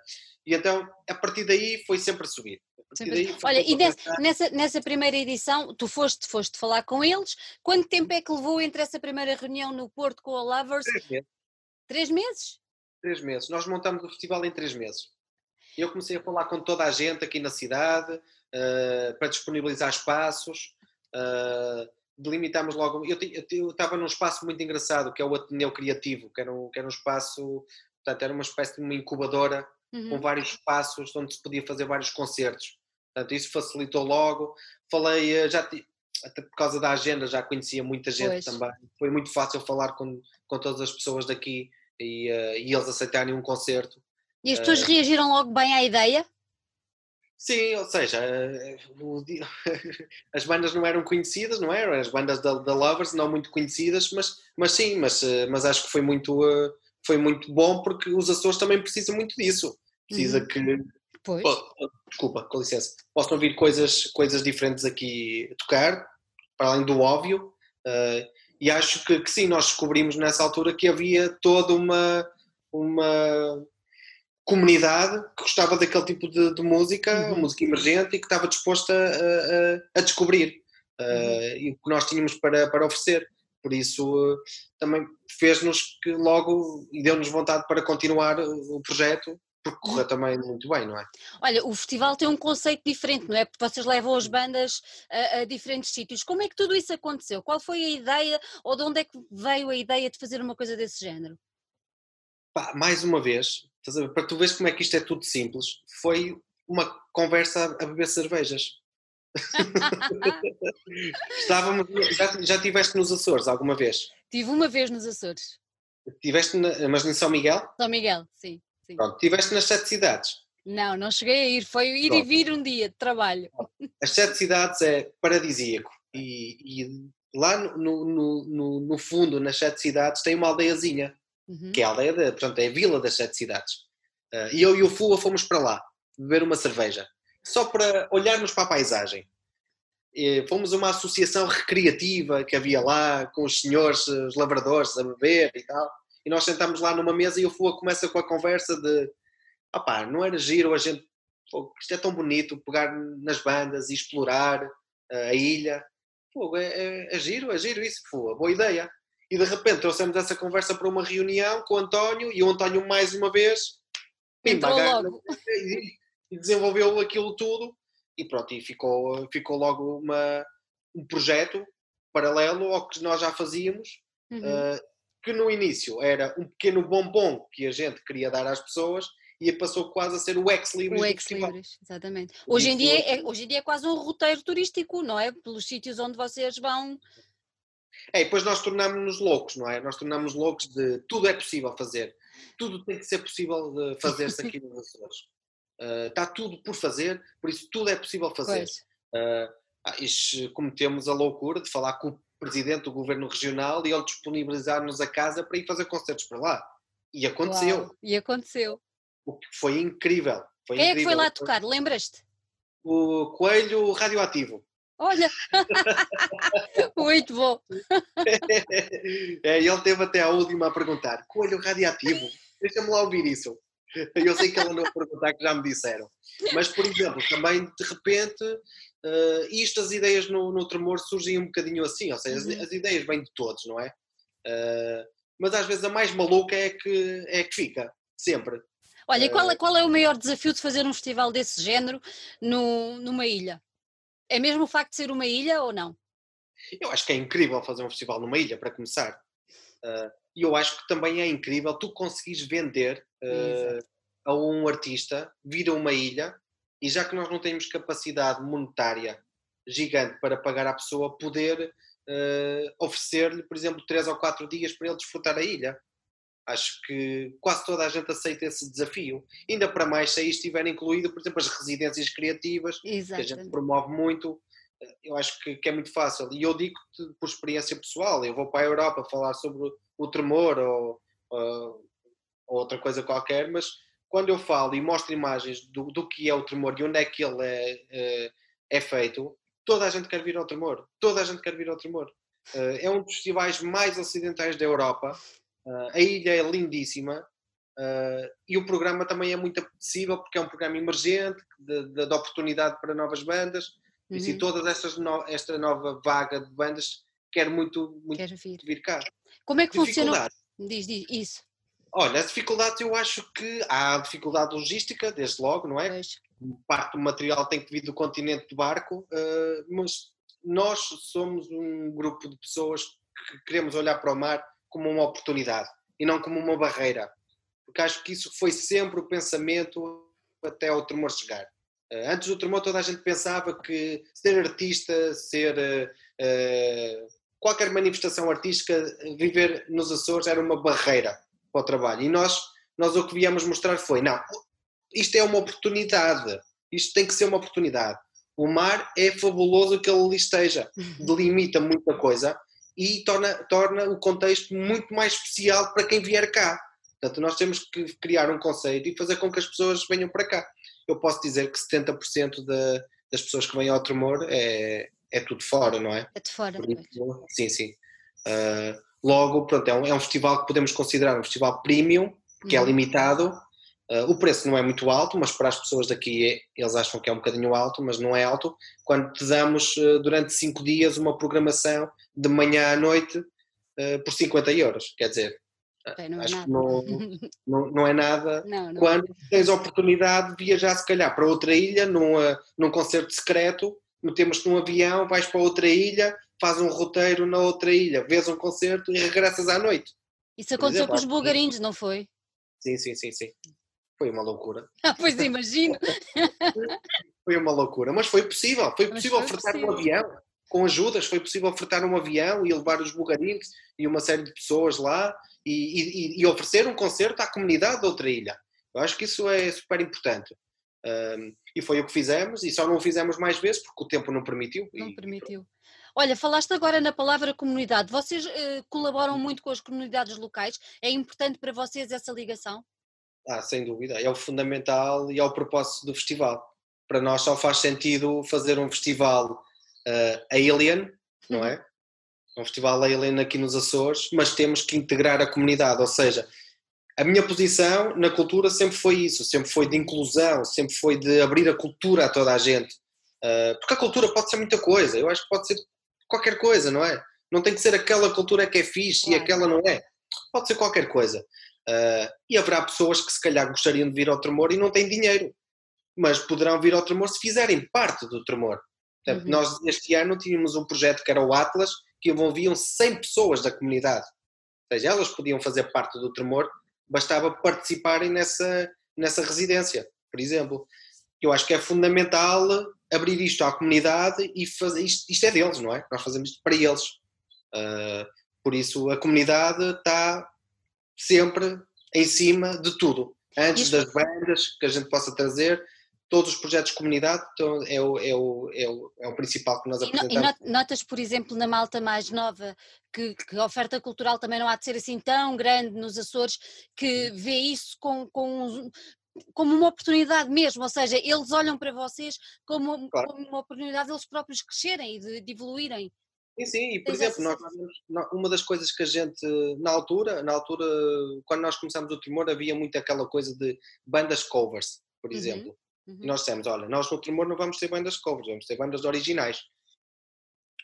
e então, a partir daí, foi sempre a subir. Daí, Olha, e nessa, nessa, nessa, primeira edição, tu foste, foste falar com eles, quanto tempo é que levou entre essa primeira reunião no Porto com a Lovers? Três meses. Três meses? Três meses. Nós montamos o festival em três meses. Eu comecei a falar com toda a gente aqui na cidade, uh, para disponibilizar espaços, uh, delimitámos logo. Eu, eu, estava num espaço muito engraçado, que é o Ateneu Criativo, que era um, que era um espaço, portanto, era uma espécie de uma incubadora uhum. com vários espaços onde se podia fazer vários concertos. Portanto, isso facilitou logo. Falei, eh, já até por causa da agenda, já conhecia muita gente pois. também. Foi muito fácil falar com, com todas as pessoas daqui e, uh, e eles aceitarem um concerto. E as pessoas uh, reagiram logo bem à ideia? Sim, ou seja, <laughs> as bandas não eram conhecidas, não eram? As bandas da, da Lovers não muito conhecidas, mas, mas sim, mas, mas acho que foi muito, foi muito bom porque os Açores também precisam muito disso. Precisa uhum. que. Pois. Oh, desculpa, com licença. Possam ouvir coisas, coisas diferentes aqui a tocar, para além do óbvio. Uh, e acho que, que sim, nós descobrimos nessa altura que havia toda uma. uma comunidade que gostava daquele tipo de, de música, uhum. música emergente e que estava disposta a, a, a descobrir uh, uhum. e o que nós tínhamos para, para oferecer. Por isso uh, também fez-nos que logo e deu-nos vontade para continuar o projeto porque correu também muito bem, não é? Olha, o festival tem um conceito diferente, não é? Porque vocês levam as bandas a, a, diferentes sítios. Como é que tudo isso aconteceu? Qual foi a ideia ou de onde é que veio a ideia de fazer uma coisa desse género? Pá, mais uma vez, para tu veres como é que isto é tudo simples, foi uma conversa a beber cervejas. <laughs> Estávamos, já, já tiveste nos Açores alguma vez? Tive uma vez nos Açores. Tiveste, na, mas em São Miguel? São Miguel, sim. Sim. Pronto, tiveste nas sete cidades? Não, não cheguei a ir, foi ir Pronto. e vir um dia de trabalho. As sete cidades é paradisíaco e, e lá no, no, no, no, fundo, nas sete cidades, tem uma aldeiazinha uhum. que é a aldeia, de, portanto, é a vila das sete cidades. Uh, e eu e o Fua fomos para lá, beber uma cerveja, só para olharmos para a paisagem. E fomos uma associação recreativa que havia lá, com os senhores, os lavradores a beber e tal. E nós sentámos lá numa mesa e o Fua começa com a conversa de opá, não era giro a gente, isto é tão bonito, pegar nas bandas e explorar uh, a ilha. Pô, é, é, é, giro, é giro isso, Fua, boa ideia e de repente trouxemos essa conversa para uma reunião com o António e o António mais uma vez pimba, logo. E, e, desenvolveu aquilo tudo e pronto, e ficou, ficou logo uma, um projeto paralelo ao que nós já fazíamos, uhum. uh, que no início era um pequeno bombom que a gente queria dar às pessoas e passou quase a ser o ex-libris. O ex-libris, exatamente. Hoje em, dia é, hoje em dia é quase um roteiro turístico, não é? Pelos sítios onde vocês vão é, e depois nós tornamos-nos loucos, não é? Nós tornamos loucos de tudo é possível fazer. Tudo tem que ser possível fazer-se aqui <laughs> nos Açores. Uh, está tudo por fazer, por isso tudo é possível fazer. Uh, cometemos a loucura de falar com o presidente do governo regional e ele disponibilizar-nos a casa para ir fazer concertos para lá. E aconteceu. Uau, e aconteceu. O que foi incrível. Foi Quem incrível. é que foi lá tocar? Lembras-te? O Coelho Radioativo. Olha, <laughs> muito bom. É, ele teve até a última a perguntar: coelho radiativo, deixa-me lá ouvir isso. Eu sei que ele andou a perguntar, que já me disseram. Mas, por exemplo, também de repente, uh, isto, as ideias no, no tremor surgem um bocadinho assim, ou seja, uhum. as, as, ideias vêm de todos, não é? Uh, mas às vezes a mais maluca é que, é que fica, sempre. Olha, qual, é, qual é o maior desafio de fazer um festival desse género no, numa ilha? É mesmo o facto de ser uma ilha ou não? Eu acho que é incrível fazer um festival numa ilha, para começar. E eu acho que também é incrível tu conseguires vender a um artista, vir a uma ilha, e já que nós não temos capacidade monetária gigante para pagar à pessoa, poder uh, oferecer-lhe, por exemplo, três ou quatro dias para ele desfrutar a ilha. Acho que quase toda a gente aceita esse desafio. Ainda para mais se aí estiver incluído, por exemplo, as residências criativas, Exatamente. que a gente promove muito. Eu acho que, que é muito fácil. E eu digo por experiência pessoal: eu vou para a Europa falar sobre o tremor ou, ou, outra coisa qualquer, mas quando eu falo e mostro imagens do, do que é o tremor e onde é que ele é, é, feito, toda a gente quer vir ao tremor. Toda a gente quer vir ao tremor. Eh, é um dos festivais mais ocidentais da Europa a ilha é lindíssima. E o programa também é muito apetecível porque é um programa emergente, de, de, de oportunidade para novas bandas. Uhum. E se estas no, esta nova vaga de bandas quer muito, muito quer vir. vir cá. Como é que funciona? Diz, diz isso. Olha, as dificuldades eu acho que há dificuldade logística, desde logo, não é? Pois. Parte do material tem que vir do continente do barco, uh, mas nós somos um grupo de pessoas que queremos olhar para o mar como uma oportunidade e não como uma barreira. Porque acho que isso foi sempre o pensamento até ao tremor chegar. Uh, antes do tremor toda a gente pensava que ser artista, ser uh, qualquer manifestação artística, viver nos Açores era uma barreira para o trabalho. E nós, nós o que viemos mostrar foi: não, isto é uma oportunidade, isto tem que ser uma oportunidade. O mar é fabuloso que ele ali esteja, <laughs> delimita muita coisa e torna, torna o contexto muito mais especial para quem vier cá. Portanto, nós temos que criar um conceito e fazer com que as pessoas venham para cá. Eu posso dizer que 70% de, das pessoas que vêm ao Tremor é, é tudo fora, não é? É de fora. Isso, sim, sim. Uh, logo, pronto, é um, é um festival que podemos considerar um festival premium, que é uhum. é limitado. Uh, o preço não é muito alto, mas para as pessoas daqui é, eles acham que é um bocadinho alto, mas não é alto. Quando te damos uh, durante 5 dias uma programação de manhã à noite por 50 euros, quer dizer, não é acho é que não, <laughs> não, não, é nada. Não, não quando é. tens a oportunidade de viajar, se calhar, para outra ilha, num, num concerto secreto, metemos-te num avião, vais para outra ilha, faz um roteiro na outra ilha, vês um concerto e regressas à noite. Isso aconteceu exemplo, com os bulgarinhos, não foi? Sim, sim, sim, sim. Foi uma loucura. Ah, pois imagino. <laughs> foi uma loucura, mas foi possível. Foi possível foi fretar possível. um avião. Com ajudas, foi possível fretar um avião e levar os bulgarinhos e uma série de pessoas lá e, e, e oferecer um concerto à comunidade de outra ilha. Eu acho que isso é super importante. Um, e foi o que fizemos, e só não o fizemos mais vezes porque o tempo não permitiu. Não e... permitiu. Olha, falaste agora na palavra comunidade. Vocês uh, colaboram muito com as comunidades locais? É importante para vocês essa ligação? Ah, sem dúvida. É o fundamental e é o propósito do festival. Para nós só faz sentido fazer um festival uh, alien, não é? Um festival alien aqui nos Açores, mas temos que integrar a comunidade, ou seja, a minha posição na cultura sempre foi isso, sempre foi de inclusão, sempre foi de abrir a cultura a toda a gente. Uh, porque a cultura pode ser muita coisa, eu acho que pode ser qualquer coisa, não é? Não tem que ser aquela cultura que é fixe e aquela não é. Pode ser qualquer coisa. Uh, e haverá pessoas que se calhar gostariam de vir ao tremor e não têm dinheiro, mas poderão vir ao tremor se fizerem parte do tremor. Portanto, uhum. nós este ano tínhamos um projeto que era o Atlas, que envolviam 100 pessoas da comunidade. Ou seja, elas podiam fazer parte do tremor bastava participarem nessa, nessa residência, por exemplo. Eu acho que é fundamental abrir isto à comunidade e fazer isto, isto é deles, não é? Nós fazemos isto para eles. Uh, por isso a comunidade está sempre em cima de tudo. Antes das bandas que a gente possa trazer, todos os projetos de comunidade então, é, o, é, o, é, o, é o principal que nós apresentamos. E notas, por exemplo, na malta mais nova, que, que, a oferta cultural também não há de ser assim tão grande nos Açores, que vê isso com, com como uma oportunidade mesmo, ou seja, eles olham para vocês como, claro. como uma oportunidade deles próprios crescerem e de, de evoluírem. Sim, sim, e por exemplo, nós, uma das coisas que a gente, na altura, na altura, quando nós começamos o Timor, havia muito aquela coisa de bandas covers, por uhum. exemplo. Uhum. E nós dissemos, olha, nós no Tremor não vamos ter bandas covers, vamos ter bandas originais.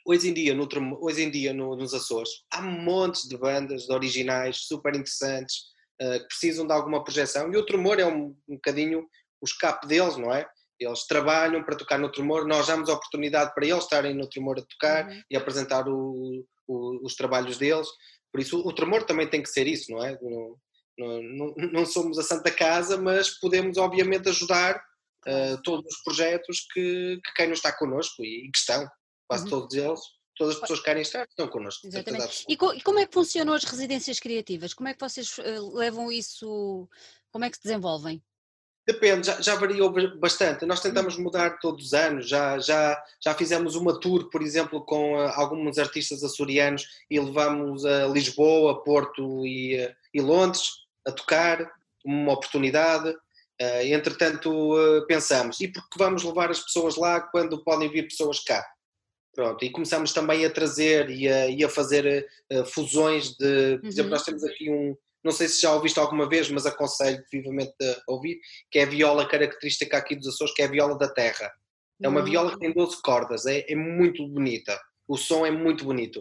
Hoje em dia, no, hoje em dia no, nos Açores, há montes de bandas de originais super interessantes que precisam de alguma projeção e o Tremor é um, um bocadinho o escape deles, não é? Eles trabalham para tocar no Tremor, nós damos a oportunidade para eles estarem no Tremor a tocar uhum. e apresentar o, o, os trabalhos deles. Por isso, o Tremor também tem que ser isso, não é? Não, não, não somos a Santa Casa, mas podemos, obviamente, ajudar uh, todos os projetos que, que queiram estar connosco e, e que estão, quase uhum. todos eles, todas as pessoas que querem estar estão connosco. Exatamente. E, co e, como é que funcionam as residências criativas? Como é que vocês uh, levam isso, como é que se desenvolvem? Depende, já, já, variou bastante. Nós tentamos uhum. mudar todos os anos. Já, já, já fizemos uma tour, por exemplo, com uh, alguns artistas açorianos e levamos a Lisboa, Porto e, uh, e Londres a tocar, uma oportunidade. Entretanto, pensamos, e por que vamos levar as pessoas lá quando podem vir pessoas cá? Pronto, e começamos também a trazer e a, e a fazer uh, fusões de, por uhum. exemplo, nós temos aqui um, não sei se já ouviste alguma vez, mas aconselho vivamente a ouvir, que é a viola característica aqui dos Açores, que é a viola da terra. É uma viola que tem 12 cordas, é, é muito bonita, o som é muito bonito.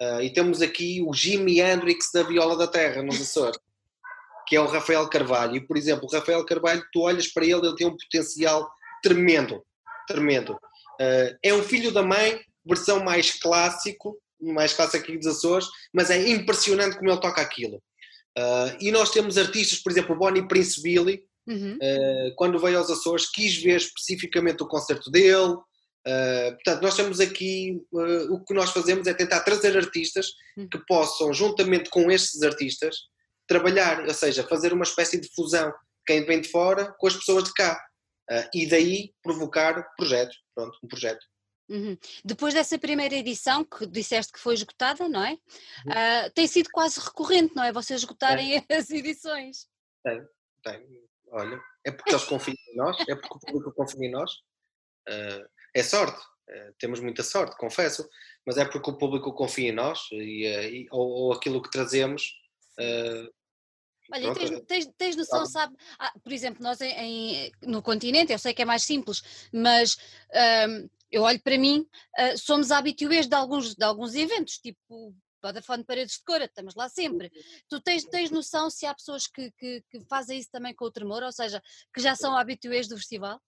Uh, e temos aqui o Jimi Hendrix da viola da terra, nos Açores, que é o Rafael Carvalho. E, por exemplo, o Rafael Carvalho, tu olhas para ele, ele tem um potencial tremendo, tremendo. Uh, é um filho da mãe, versão mais clássico, mais clássico aqui dos Açores, mas é impressionante como ele toca aquilo. Uh, e nós temos artistas, por exemplo, o Bonnie Prince Billy, uhum. uh, quando veio aos Açores, quis ver especificamente o concerto dele. Portanto, nós temos aqui, o que nós fazemos é tentar trazer artistas uhum. que possam, juntamente com estes artistas, trabalhar, ou seja, fazer uma espécie de fusão quem vem de fora com as pessoas de cá. E daí provocar projetos, pronto, um projeto. Uhum. Depois dessa primeira edição, que disseste que foi esgotada, não é? Uhum. Uh, tem sido quase recorrente, não é? Vocês esgotarem é. <laughs> as edições. Tem, tem. Olha, é porque eles confiam em nós, é porque o público confia em nós. Uh, é sorte, uh, temos muita sorte, confesso, mas é porque o público confia em nós e, e ou, ou, aquilo que trazemos. Olha, tens, tens, tens, noção, sabe? Ah, por exemplo, nós em, em, no continente, eu sei que é mais simples, mas um, eu olho para mim, uh, somos habituês de alguns, de alguns eventos, tipo Vodafone Paredes de Cora, estamos lá sempre. Tu tens, tens noção se há pessoas que, que, que, fazem isso também com o tremor, ou seja, que já são habituês do festival?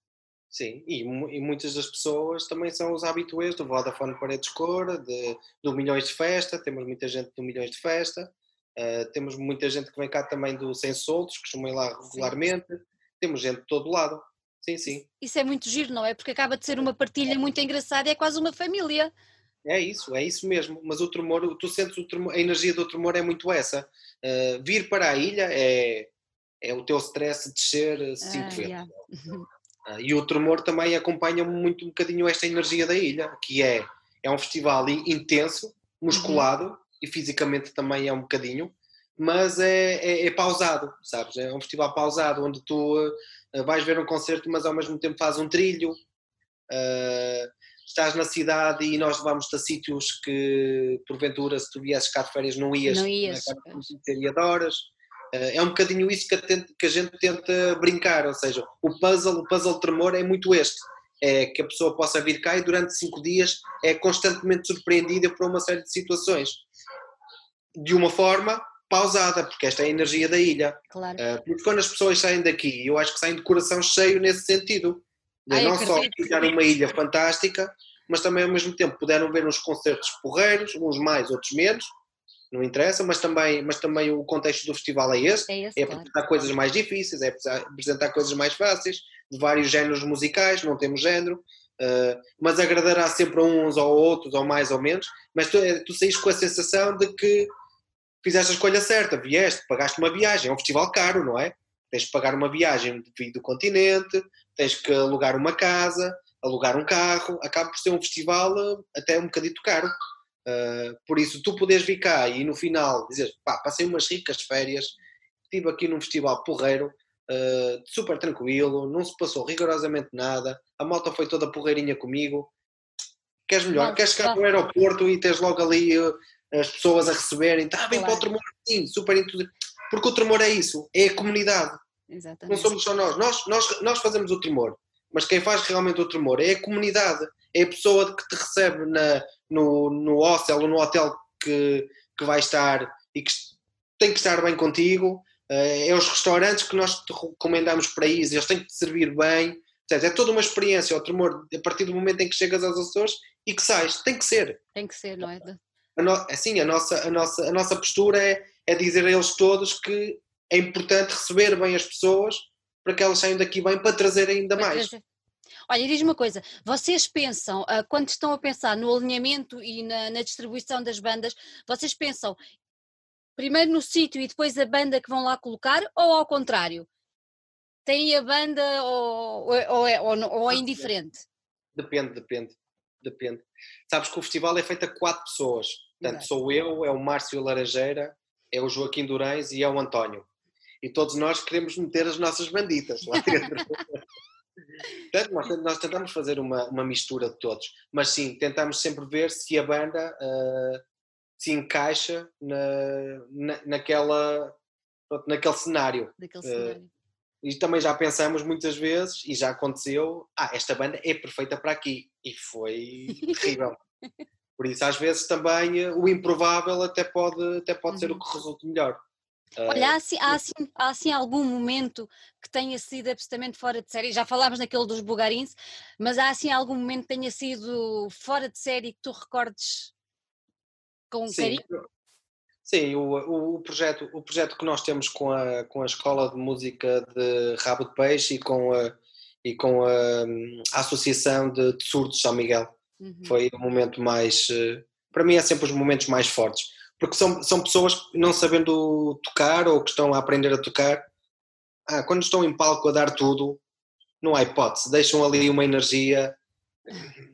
Sim, e, e muitas das pessoas também são os habituês do Vodafone Paredes de Cora, de, do Milhões de Festa, temos muita gente do Milhões de Festa, uh, temos muita gente que vem cá também do Sem Soltos, que costuma ir lá regularmente, sim. temos gente de todo lado. Sim, sim. Isso é muito giro, não é? Porque acaba de ser uma partilha muito engraçada e é quase uma família. É isso, é isso mesmo. Mas o tremor, tu sentes o tremor, a energia do tremor é muito essa. Uh, vir para a ilha é, é o teu stress descer cinco ah, vezes. Yeah. Uh, e o tremor também acompanha muito um bocadinho esta energia da ilha, que é, é um festival intenso, musculado uhum. E fisicamente também é um bocadinho, mas é, é, é, pausado, sabes? É um festival pausado onde tu uh, vais ver um concerto, mas ao mesmo tempo faz um trilho. Uh, estás na cidade e nós levamos-te a sítios que, porventura, se tu viesses cá de férias, não ias, não ias. Né? e adoras. Uh, é um bocadinho isso que a, que a, gente tenta brincar, ou seja, o puzzle, o puzzle tremor é muito este. É que a pessoa possa vir cá e durante cinco dias é constantemente surpreendida por uma série de situações. De uma forma pausada, porque esta é a energia da ilha. Claro. Uh, porque quando as pessoas saem daqui, eu acho que saem de coração cheio nesse sentido. Ai, não só ficar numa ilha fantástica, mas também ao mesmo tempo puderam ver uns concertos porreiros, uns mais, outros menos, não interessa, mas também, mas também o contexto do festival é esse, é, esse, é apresentar claro. coisas mais difíceis, é apresentar coisas mais fáceis, de vários géneros musicais, não temos género, uh, mas agradará sempre a uns ou outros, ou mais ou menos, mas tu, tu saís com a sensação de que fizeste a escolha certa, vieste, pagaste uma viagem, é um festival caro, não é? Tens de pagar uma viagem do continente, tens que alugar uma casa, alugar um carro, acaba por ser um festival eh, até um bocadito caro. Uh, por isso, tu podes vir cá e no final dizer, pá, passei umas ricas férias, estive aqui num festival porreiro, uh, super tranquilo, não se passou rigorosamente nada, a moto foi toda porreirinha comigo. Queres melhor? Queres chegar no aeroporto e tens logo ali uh, as pessoas a receberem, está bem claro. para o tremor, sim, super entusiasmado. Porque o tremor é isso, é a comunidade. Exatamente. Não somos só nós. nós. Nós nós fazemos o tremor, mas quem faz realmente o tremor é a comunidade, é a pessoa que te recebe na, no, no hostel ou no hotel que, que vai estar e que tem que estar bem contigo. Eh, é os restaurantes que nós te recomendamos para isso, eles têm que te servir bem. É toda uma experiência, o tremor, a partir do momento em que chegas aos Açores e que sais, tem que ser. Tem que ser, não é? a no, assim, a nossa, a nossa, a nossa postura é, é dizer a eles todos que é importante receber bem as pessoas para que elas saiam daqui bem para trazer ainda para mais. Trazer. Olha, diz uma coisa, vocês pensam, uh, quando estão a pensar no alinhamento e na, na distribuição das bandas, vocês pensam primeiro no sítio e depois a banda que vão lá colocar ou ao contrário? Tem a banda ou, ou, é, ou, ou é indiferente? Depende, depende, depende. Sabes que o festival é feito a quatro pessoas. Portanto, sou eu, é o Márcio Laranjeira, é o Joaquim Durães e é o António. E todos nós queremos meter as nossas banditas lá dentro. <laughs> Portanto, nós, nós, tentamos fazer uma, uma, mistura de todos, mas sim, tentamos sempre ver se a banda uh, se encaixa na, na, naquela, pronto, naquele cenário. Daquele cenário. E também já pensamos muitas vezes, e já aconteceu, ah, esta banda é perfeita para aqui. E foi terrível. <laughs> Por isso, às vezes também eh, o improvável até pode, até pode ser o Uhum. que resulte melhor. Olha, há assim, há, assim, há assim algum momento que tenha sido absolutamente fora de série? Já falámos naquele dos bugarins, mas há assim algum momento que tenha sido fora de série que tu recordes com sim, carinho? sim o, o, projeto, o projeto que nós temos com a, com a Escola de Música de Rabo de Peixe e com a, e com a, a Associação de, de Surdos São Miguel. Uhum. foi o momento mais. eh, Para mim, é sempre os momentos mais fortes. Porque são, são pessoas que não sabendo tocar ou que estão a aprender a tocar, ah, quando estão em palco a dar tudo, não há hipótese. Deixam ali uma energia,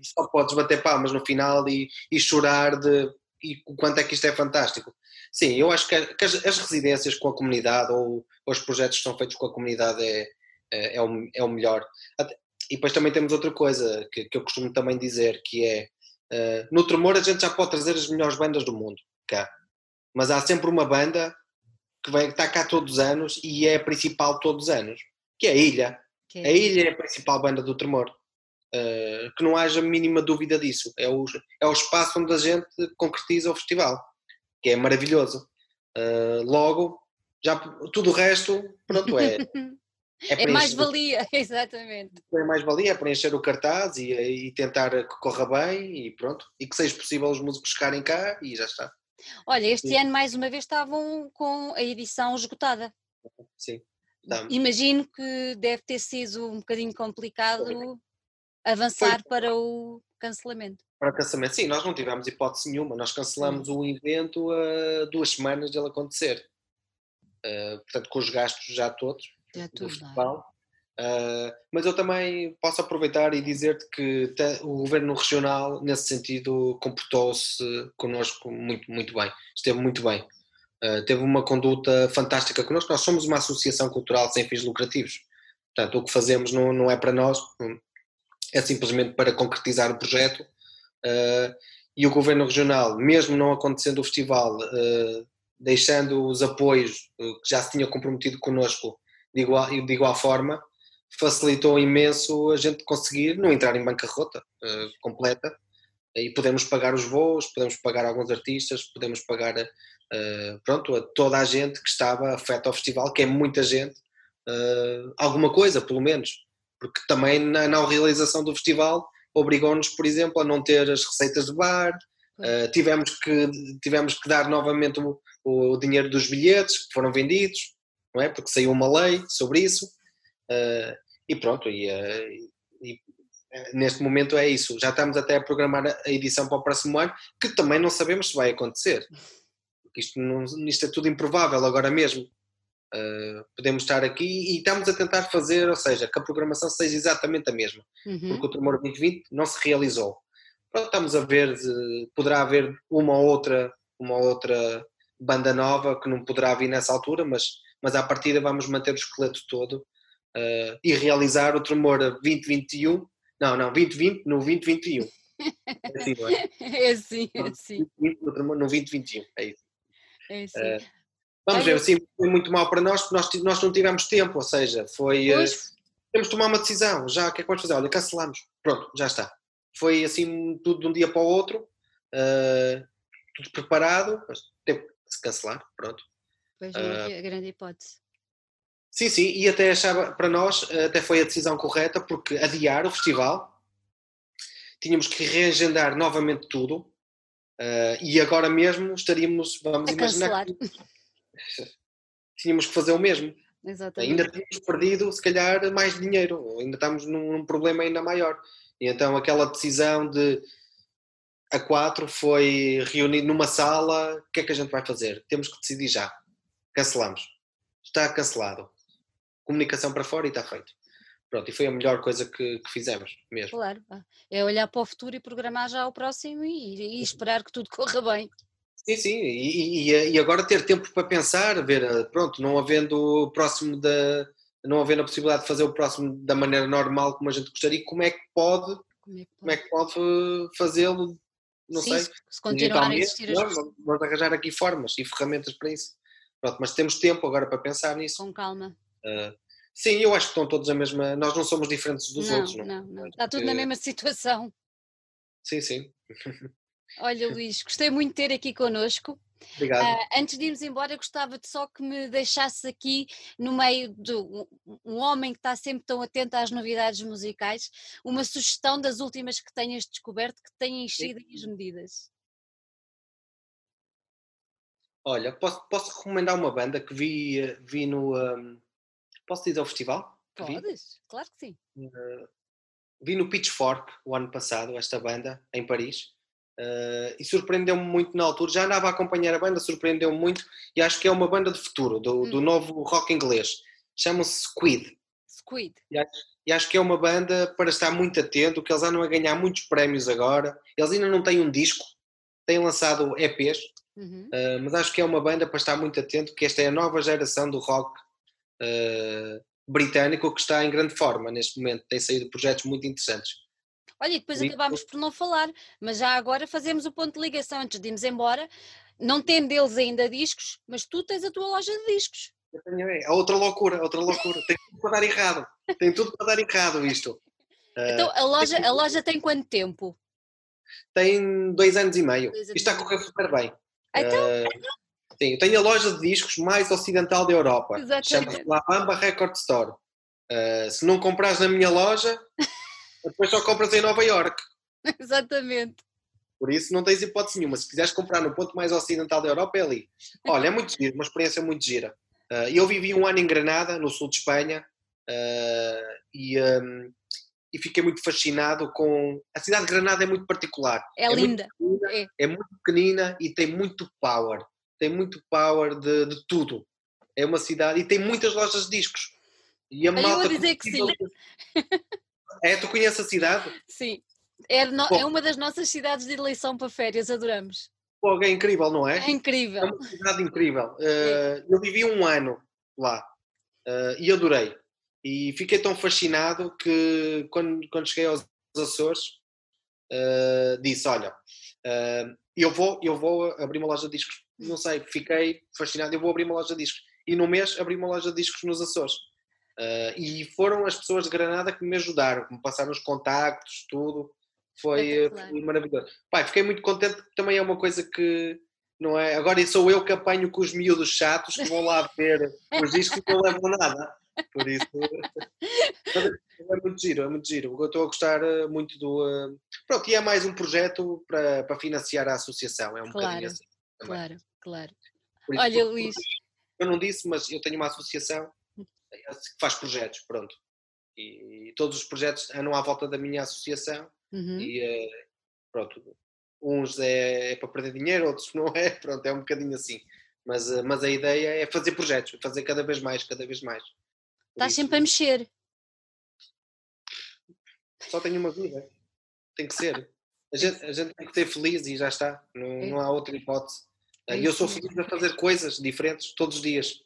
só podes bater palmas no final e, e chorar de e o quanto é que isto é fantástico. Sim, eu acho que, as, as residências com a comunidade ou, ou os projetos que são feitos com a comunidade é, é, é o, é o melhor. E depois também temos outra coisa que, que eu costumo também dizer, que é eh, no Tremor a gente já pode trazer as melhores bandas do mundo cá, mas há sempre uma banda que, vem, que está cá todos os anos e é a principal todos os anos, que é a Ilha. Que A Ilha é a principal banda do Tremor. Eh, que não haja mínima dúvida disso. É o, é o espaço onde a gente concretiza o festival, que é maravilhoso. Eh, logo, já tudo o resto, pronto, é. <laughs> É preencher- mais valia, <laughs> exatamente. é mais valia é preencher o cartaz e, e tentar que corra bem e pronto. E que seja possível os músicos chegarem cá e já está. Olha, este Sim. ano mais uma vez estavam com a edição esgotada. Sim. Tá. Imagino que deve ter sido um bocadinho complicado avançar para o cancelamento. Para o cancelamento. Sim, nós não tivemos hipótese nenhuma. Nós cancelamos o evento a duas semanas dele acontecer. Uh, portanto, com os gastos já todos Já do festival. Uh, mas eu também posso aproveitar e dizer-te que o governo regional, nesse sentido, comportou-se connosco muito, muito bem. Esteve muito bem. Uh, teve uma conduta fantástica connosco. Nós somos uma associação cultural sem fins lucrativos. Portanto, o que fazemos não, não é para nós, é simplesmente para concretizar o projeto. Uh, e o governo regional, mesmo não acontecendo o festival, uh, deixando os apoios uh, que já se tinha comprometido connosco de igual, de igual forma, facilitou imenso a gente conseguir não entrar em bancarrota completa. E podemos pagar os voos, podemos pagar alguns artistas, podemos pagar uh, pronto, a toda a gente que estava afeta ao festival, que é muita gente, uh, alguma coisa pelo menos, porque também na não realização do festival obrigou-nos, por exemplo, a não ter as receitas de bar, uh, tivemos, que, tivemos que dar novamente o, o dinheiro dos bilhetes que foram vendidos, não é? Porque saiu uma lei sobre isso. Uh, e pronto, e, uh, e, neste momento é isso. Já estamos até a programar a edição para o próximo ano, que também não sabemos se vai acontecer. Isto, não, isto é tudo improvável agora mesmo. Uh, podemos estar aqui e estamos a tentar fazer, ou seja, que a programação seja exatamente a mesma. Uhum. Porque o Tremor 2020 não se realizou. Pronto, estamos a ver, poderá haver uma outra, uma outra banda nova que não poderá vir nessa altura, mas, mas à partida vamos manter o esqueleto todo uh, e realizar o Tremor 2021, não, não, 2020 no 2021. É <laughs> assim, não é? É assim, é assim. 2020 no, no 2021, é isso. É assim. Uh, vamos Olha- ver, assim, foi muito mal para nós, porque nós, nós não tivemos tempo, ou seja, foi... uh, Pois, temos de tomar uma decisão, já, o que é que vamos fazer? Olha, cancelamos, pronto, já está. Foi assim, tudo de um dia para o outro, uh, tudo preparado, mas teve que se cancelar, pronto. pois Ah. havia grande hipótese. Sim, sim, e até achava, para nós, até foi a decisão correta, porque adiar o festival, tínhamos que reagendar novamente tudo, uh, e agora mesmo estaríamos, vamos A imaginar, cancelar. que <laughs> tínhamos que fazer o mesmo. Exatamente. ainda tínhamos perdido, se calhar, mais dinheiro, ainda estamos num, problema ainda maior. E então aquela decisão de a quatro foi reunir numa sala, o que é que a gente vai fazer? Temos que decidir já. Cancelamos. Está cancelado. Comunicação para fora e está feito. Pronto, e foi a melhor coisa que, que fizemos mesmo. Claro, é olhar para o futuro e programar já o próximo e, e esperar que tudo corra bem. Sim, sim, e, e- e agora ter tempo para pensar, ver, eh, pronto, não havendo o próximo da. não havendo a possibilidade de fazer o próximo da maneira normal como a gente gostaria, como é que pode, Como é que é pode? eh, fazê-lo, não Sim, sei, se, continuar a existir as pessoas. vamos arranjar aqui formas e ferramentas para isso. Pronto, mas temos tempo agora para pensar nisso. Com calma. Uh, sim, eu acho que estão todos a mesma. Nós não somos diferentes dos não, outros, não? Não, não. Está tudo na mesma situação. Sim, sim. <laughs> Olha, Luís, gostei muito de ter aqui connosco. Obrigado. Uh, antes de irmos embora, gostava de só que me deixasse aqui, no meio de um, homem que está sempre tão atento às novidades musicais, uma sugestão das últimas que tenhas descoberto que têm enchido as medidas. Olha, posso, posso recomendar uma banda que vi, vi no. Um, posso dizer ao festival? Podes, claro que sim. Uh, vi no Pitchfork o ano passado, esta banda, em Paris. Uh, e surpreendeu-me muito na altura. Já andava a acompanhar a banda, surpreendeu-me muito e acho que é uma banda de futuro, do, hum. do novo rock inglês. Chama-se Squid. Squid. E acho, e acho, que é uma banda para estar muito atento, que eles andam a ganhar muitos prémios agora. Eles ainda não têm um disco, têm lançado EPs, uhum. uh, mas acho que é uma banda para estar muito atento, que esta é a nova geração do rock uh, britânico que está em grande forma neste momento. Tem saído projetos muito interessantes. Olha, e depois acabámos por não falar, mas já agora fazemos o ponto de ligação antes de irmos embora. Não tem deles ainda discos, mas tu tens a tua loja de discos. É outra loucura, outra loucura. Tem tudo para dar errado. Tem tudo para dar errado isto. <laughs> Então a loja, a loja tem quanto tempo? Tem dois anos e meio. Isto está a correr super bem. Então, uh, sim, eu tenho a loja de discos mais ocidental da Europa. Chama-se La Bamba Record Store. Uh, se não comprares na minha loja, <laughs> depois só compras em Nova York. <laughs> Exatamente. Por isso não tens hipótese nenhuma. Se quiseres comprar no ponto mais ocidental da Europa, é ali. Olha, é muito giro, uma experiência muito gira. Uh, eu vivi um ano em Granada, no sul de Espanha, uh, e, um, e, fiquei muito fascinado com. A cidade de Granada é muito particular. É, é linda. Muito pequenina, é. é. muito pequenina e tem muito power. Tem muito power de, de tudo. É uma cidade e tem muitas lojas de discos. E a malta. Eu vou dizer que sim. <laughs> É, tu conheces a cidade? Sim. É, no, é, uma das nossas cidades de eleição para férias, adoramos. Pô, é incrível, não é? É incrível. É uma cidade incrível. Uh, eu vivi um ano lá uh, e adorei. E fiquei tão fascinado que quando, quando cheguei aos Açores uh, disse: Olha, eu, vou, eu vou abrir uma loja de discos. Não sei, fiquei fascinado. Eu vou abrir uma loja de discos. E no mês abri uma loja de discos nos Açores. Uh, e foram as pessoas de Granada que me ajudaram, que me passaram os contactos, tudo. Foi, foi maravilhoso. Pai, fiquei muito contente porque também é uma coisa que não é. Agora sou eu que apanho com os miúdos chatos que vão lá ver os discos e não levam nada. Por isso <laughs> é muito giro, é muito giro. Eu estou a gostar eh, muito do. Pronto, e é mais um projeto para, para financiar a associação. É um claro, bocadinho assim. Também. Claro, claro. Isso, Olha, Luís. Eu não disse, mas eu tenho uma associação que faz projetos, pronto. E, e, todos os projetos andam à volta da minha associação uhum. e uh, pronto, uns é, é, para perder dinheiro, outros não é, <laughs> pronto, é um bocadinho assim. Mas, uh, mas a ideia é fazer projetos, fazer cada vez mais, cada vez mais. Estás sempre a mexer. Só tenho uma vida, tem que ser. A gente, a gente tem que ser feliz e já está, não, é. não há outra hipótese. É eu sou feliz a fazer coisas diferentes todos os dias.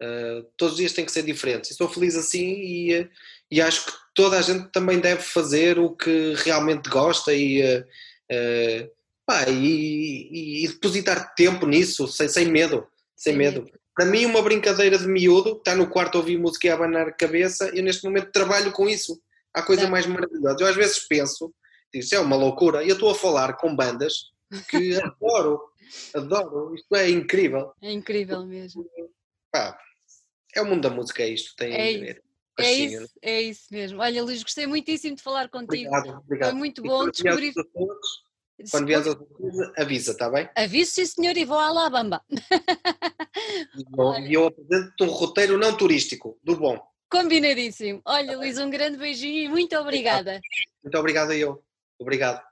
Uh, todos os dias tem que ser diferentes. Estou feliz assim e, e acho que toda a gente também deve fazer o que realmente gosta e, uh, pá, e, e, depositar tempo nisso, sem, sem medo. Sem Sim. medo. Para mim, uma brincadeira de miúdo, está no quarto a ouvir música e a abanar a cabeça, eu neste momento trabalho com isso. Há coisa mais maravilhosa. Eu às vezes penso, isso é uma loucura, e eu estou a falar com bandas que <laughs> adoro, adoro, isto é incrível. É incrível mesmo. Pá, é o mundo da música, é isto. Tem, é isso. É isso, é isso mesmo. Olha, Luís, gostei muitíssimo de falar contigo. Obrigado, obrigado. Foi muito bom descobrir. Quando vieres aos avisa, está bem? Aviso, sim, senhor, e vou à Labamba. E eu <laughs> apresento um roteiro não turístico, do bom. Combinadíssimo. Olha, Luís, um grande beijinho e muito obrigada. Muito obrigado a eu. Obrigado.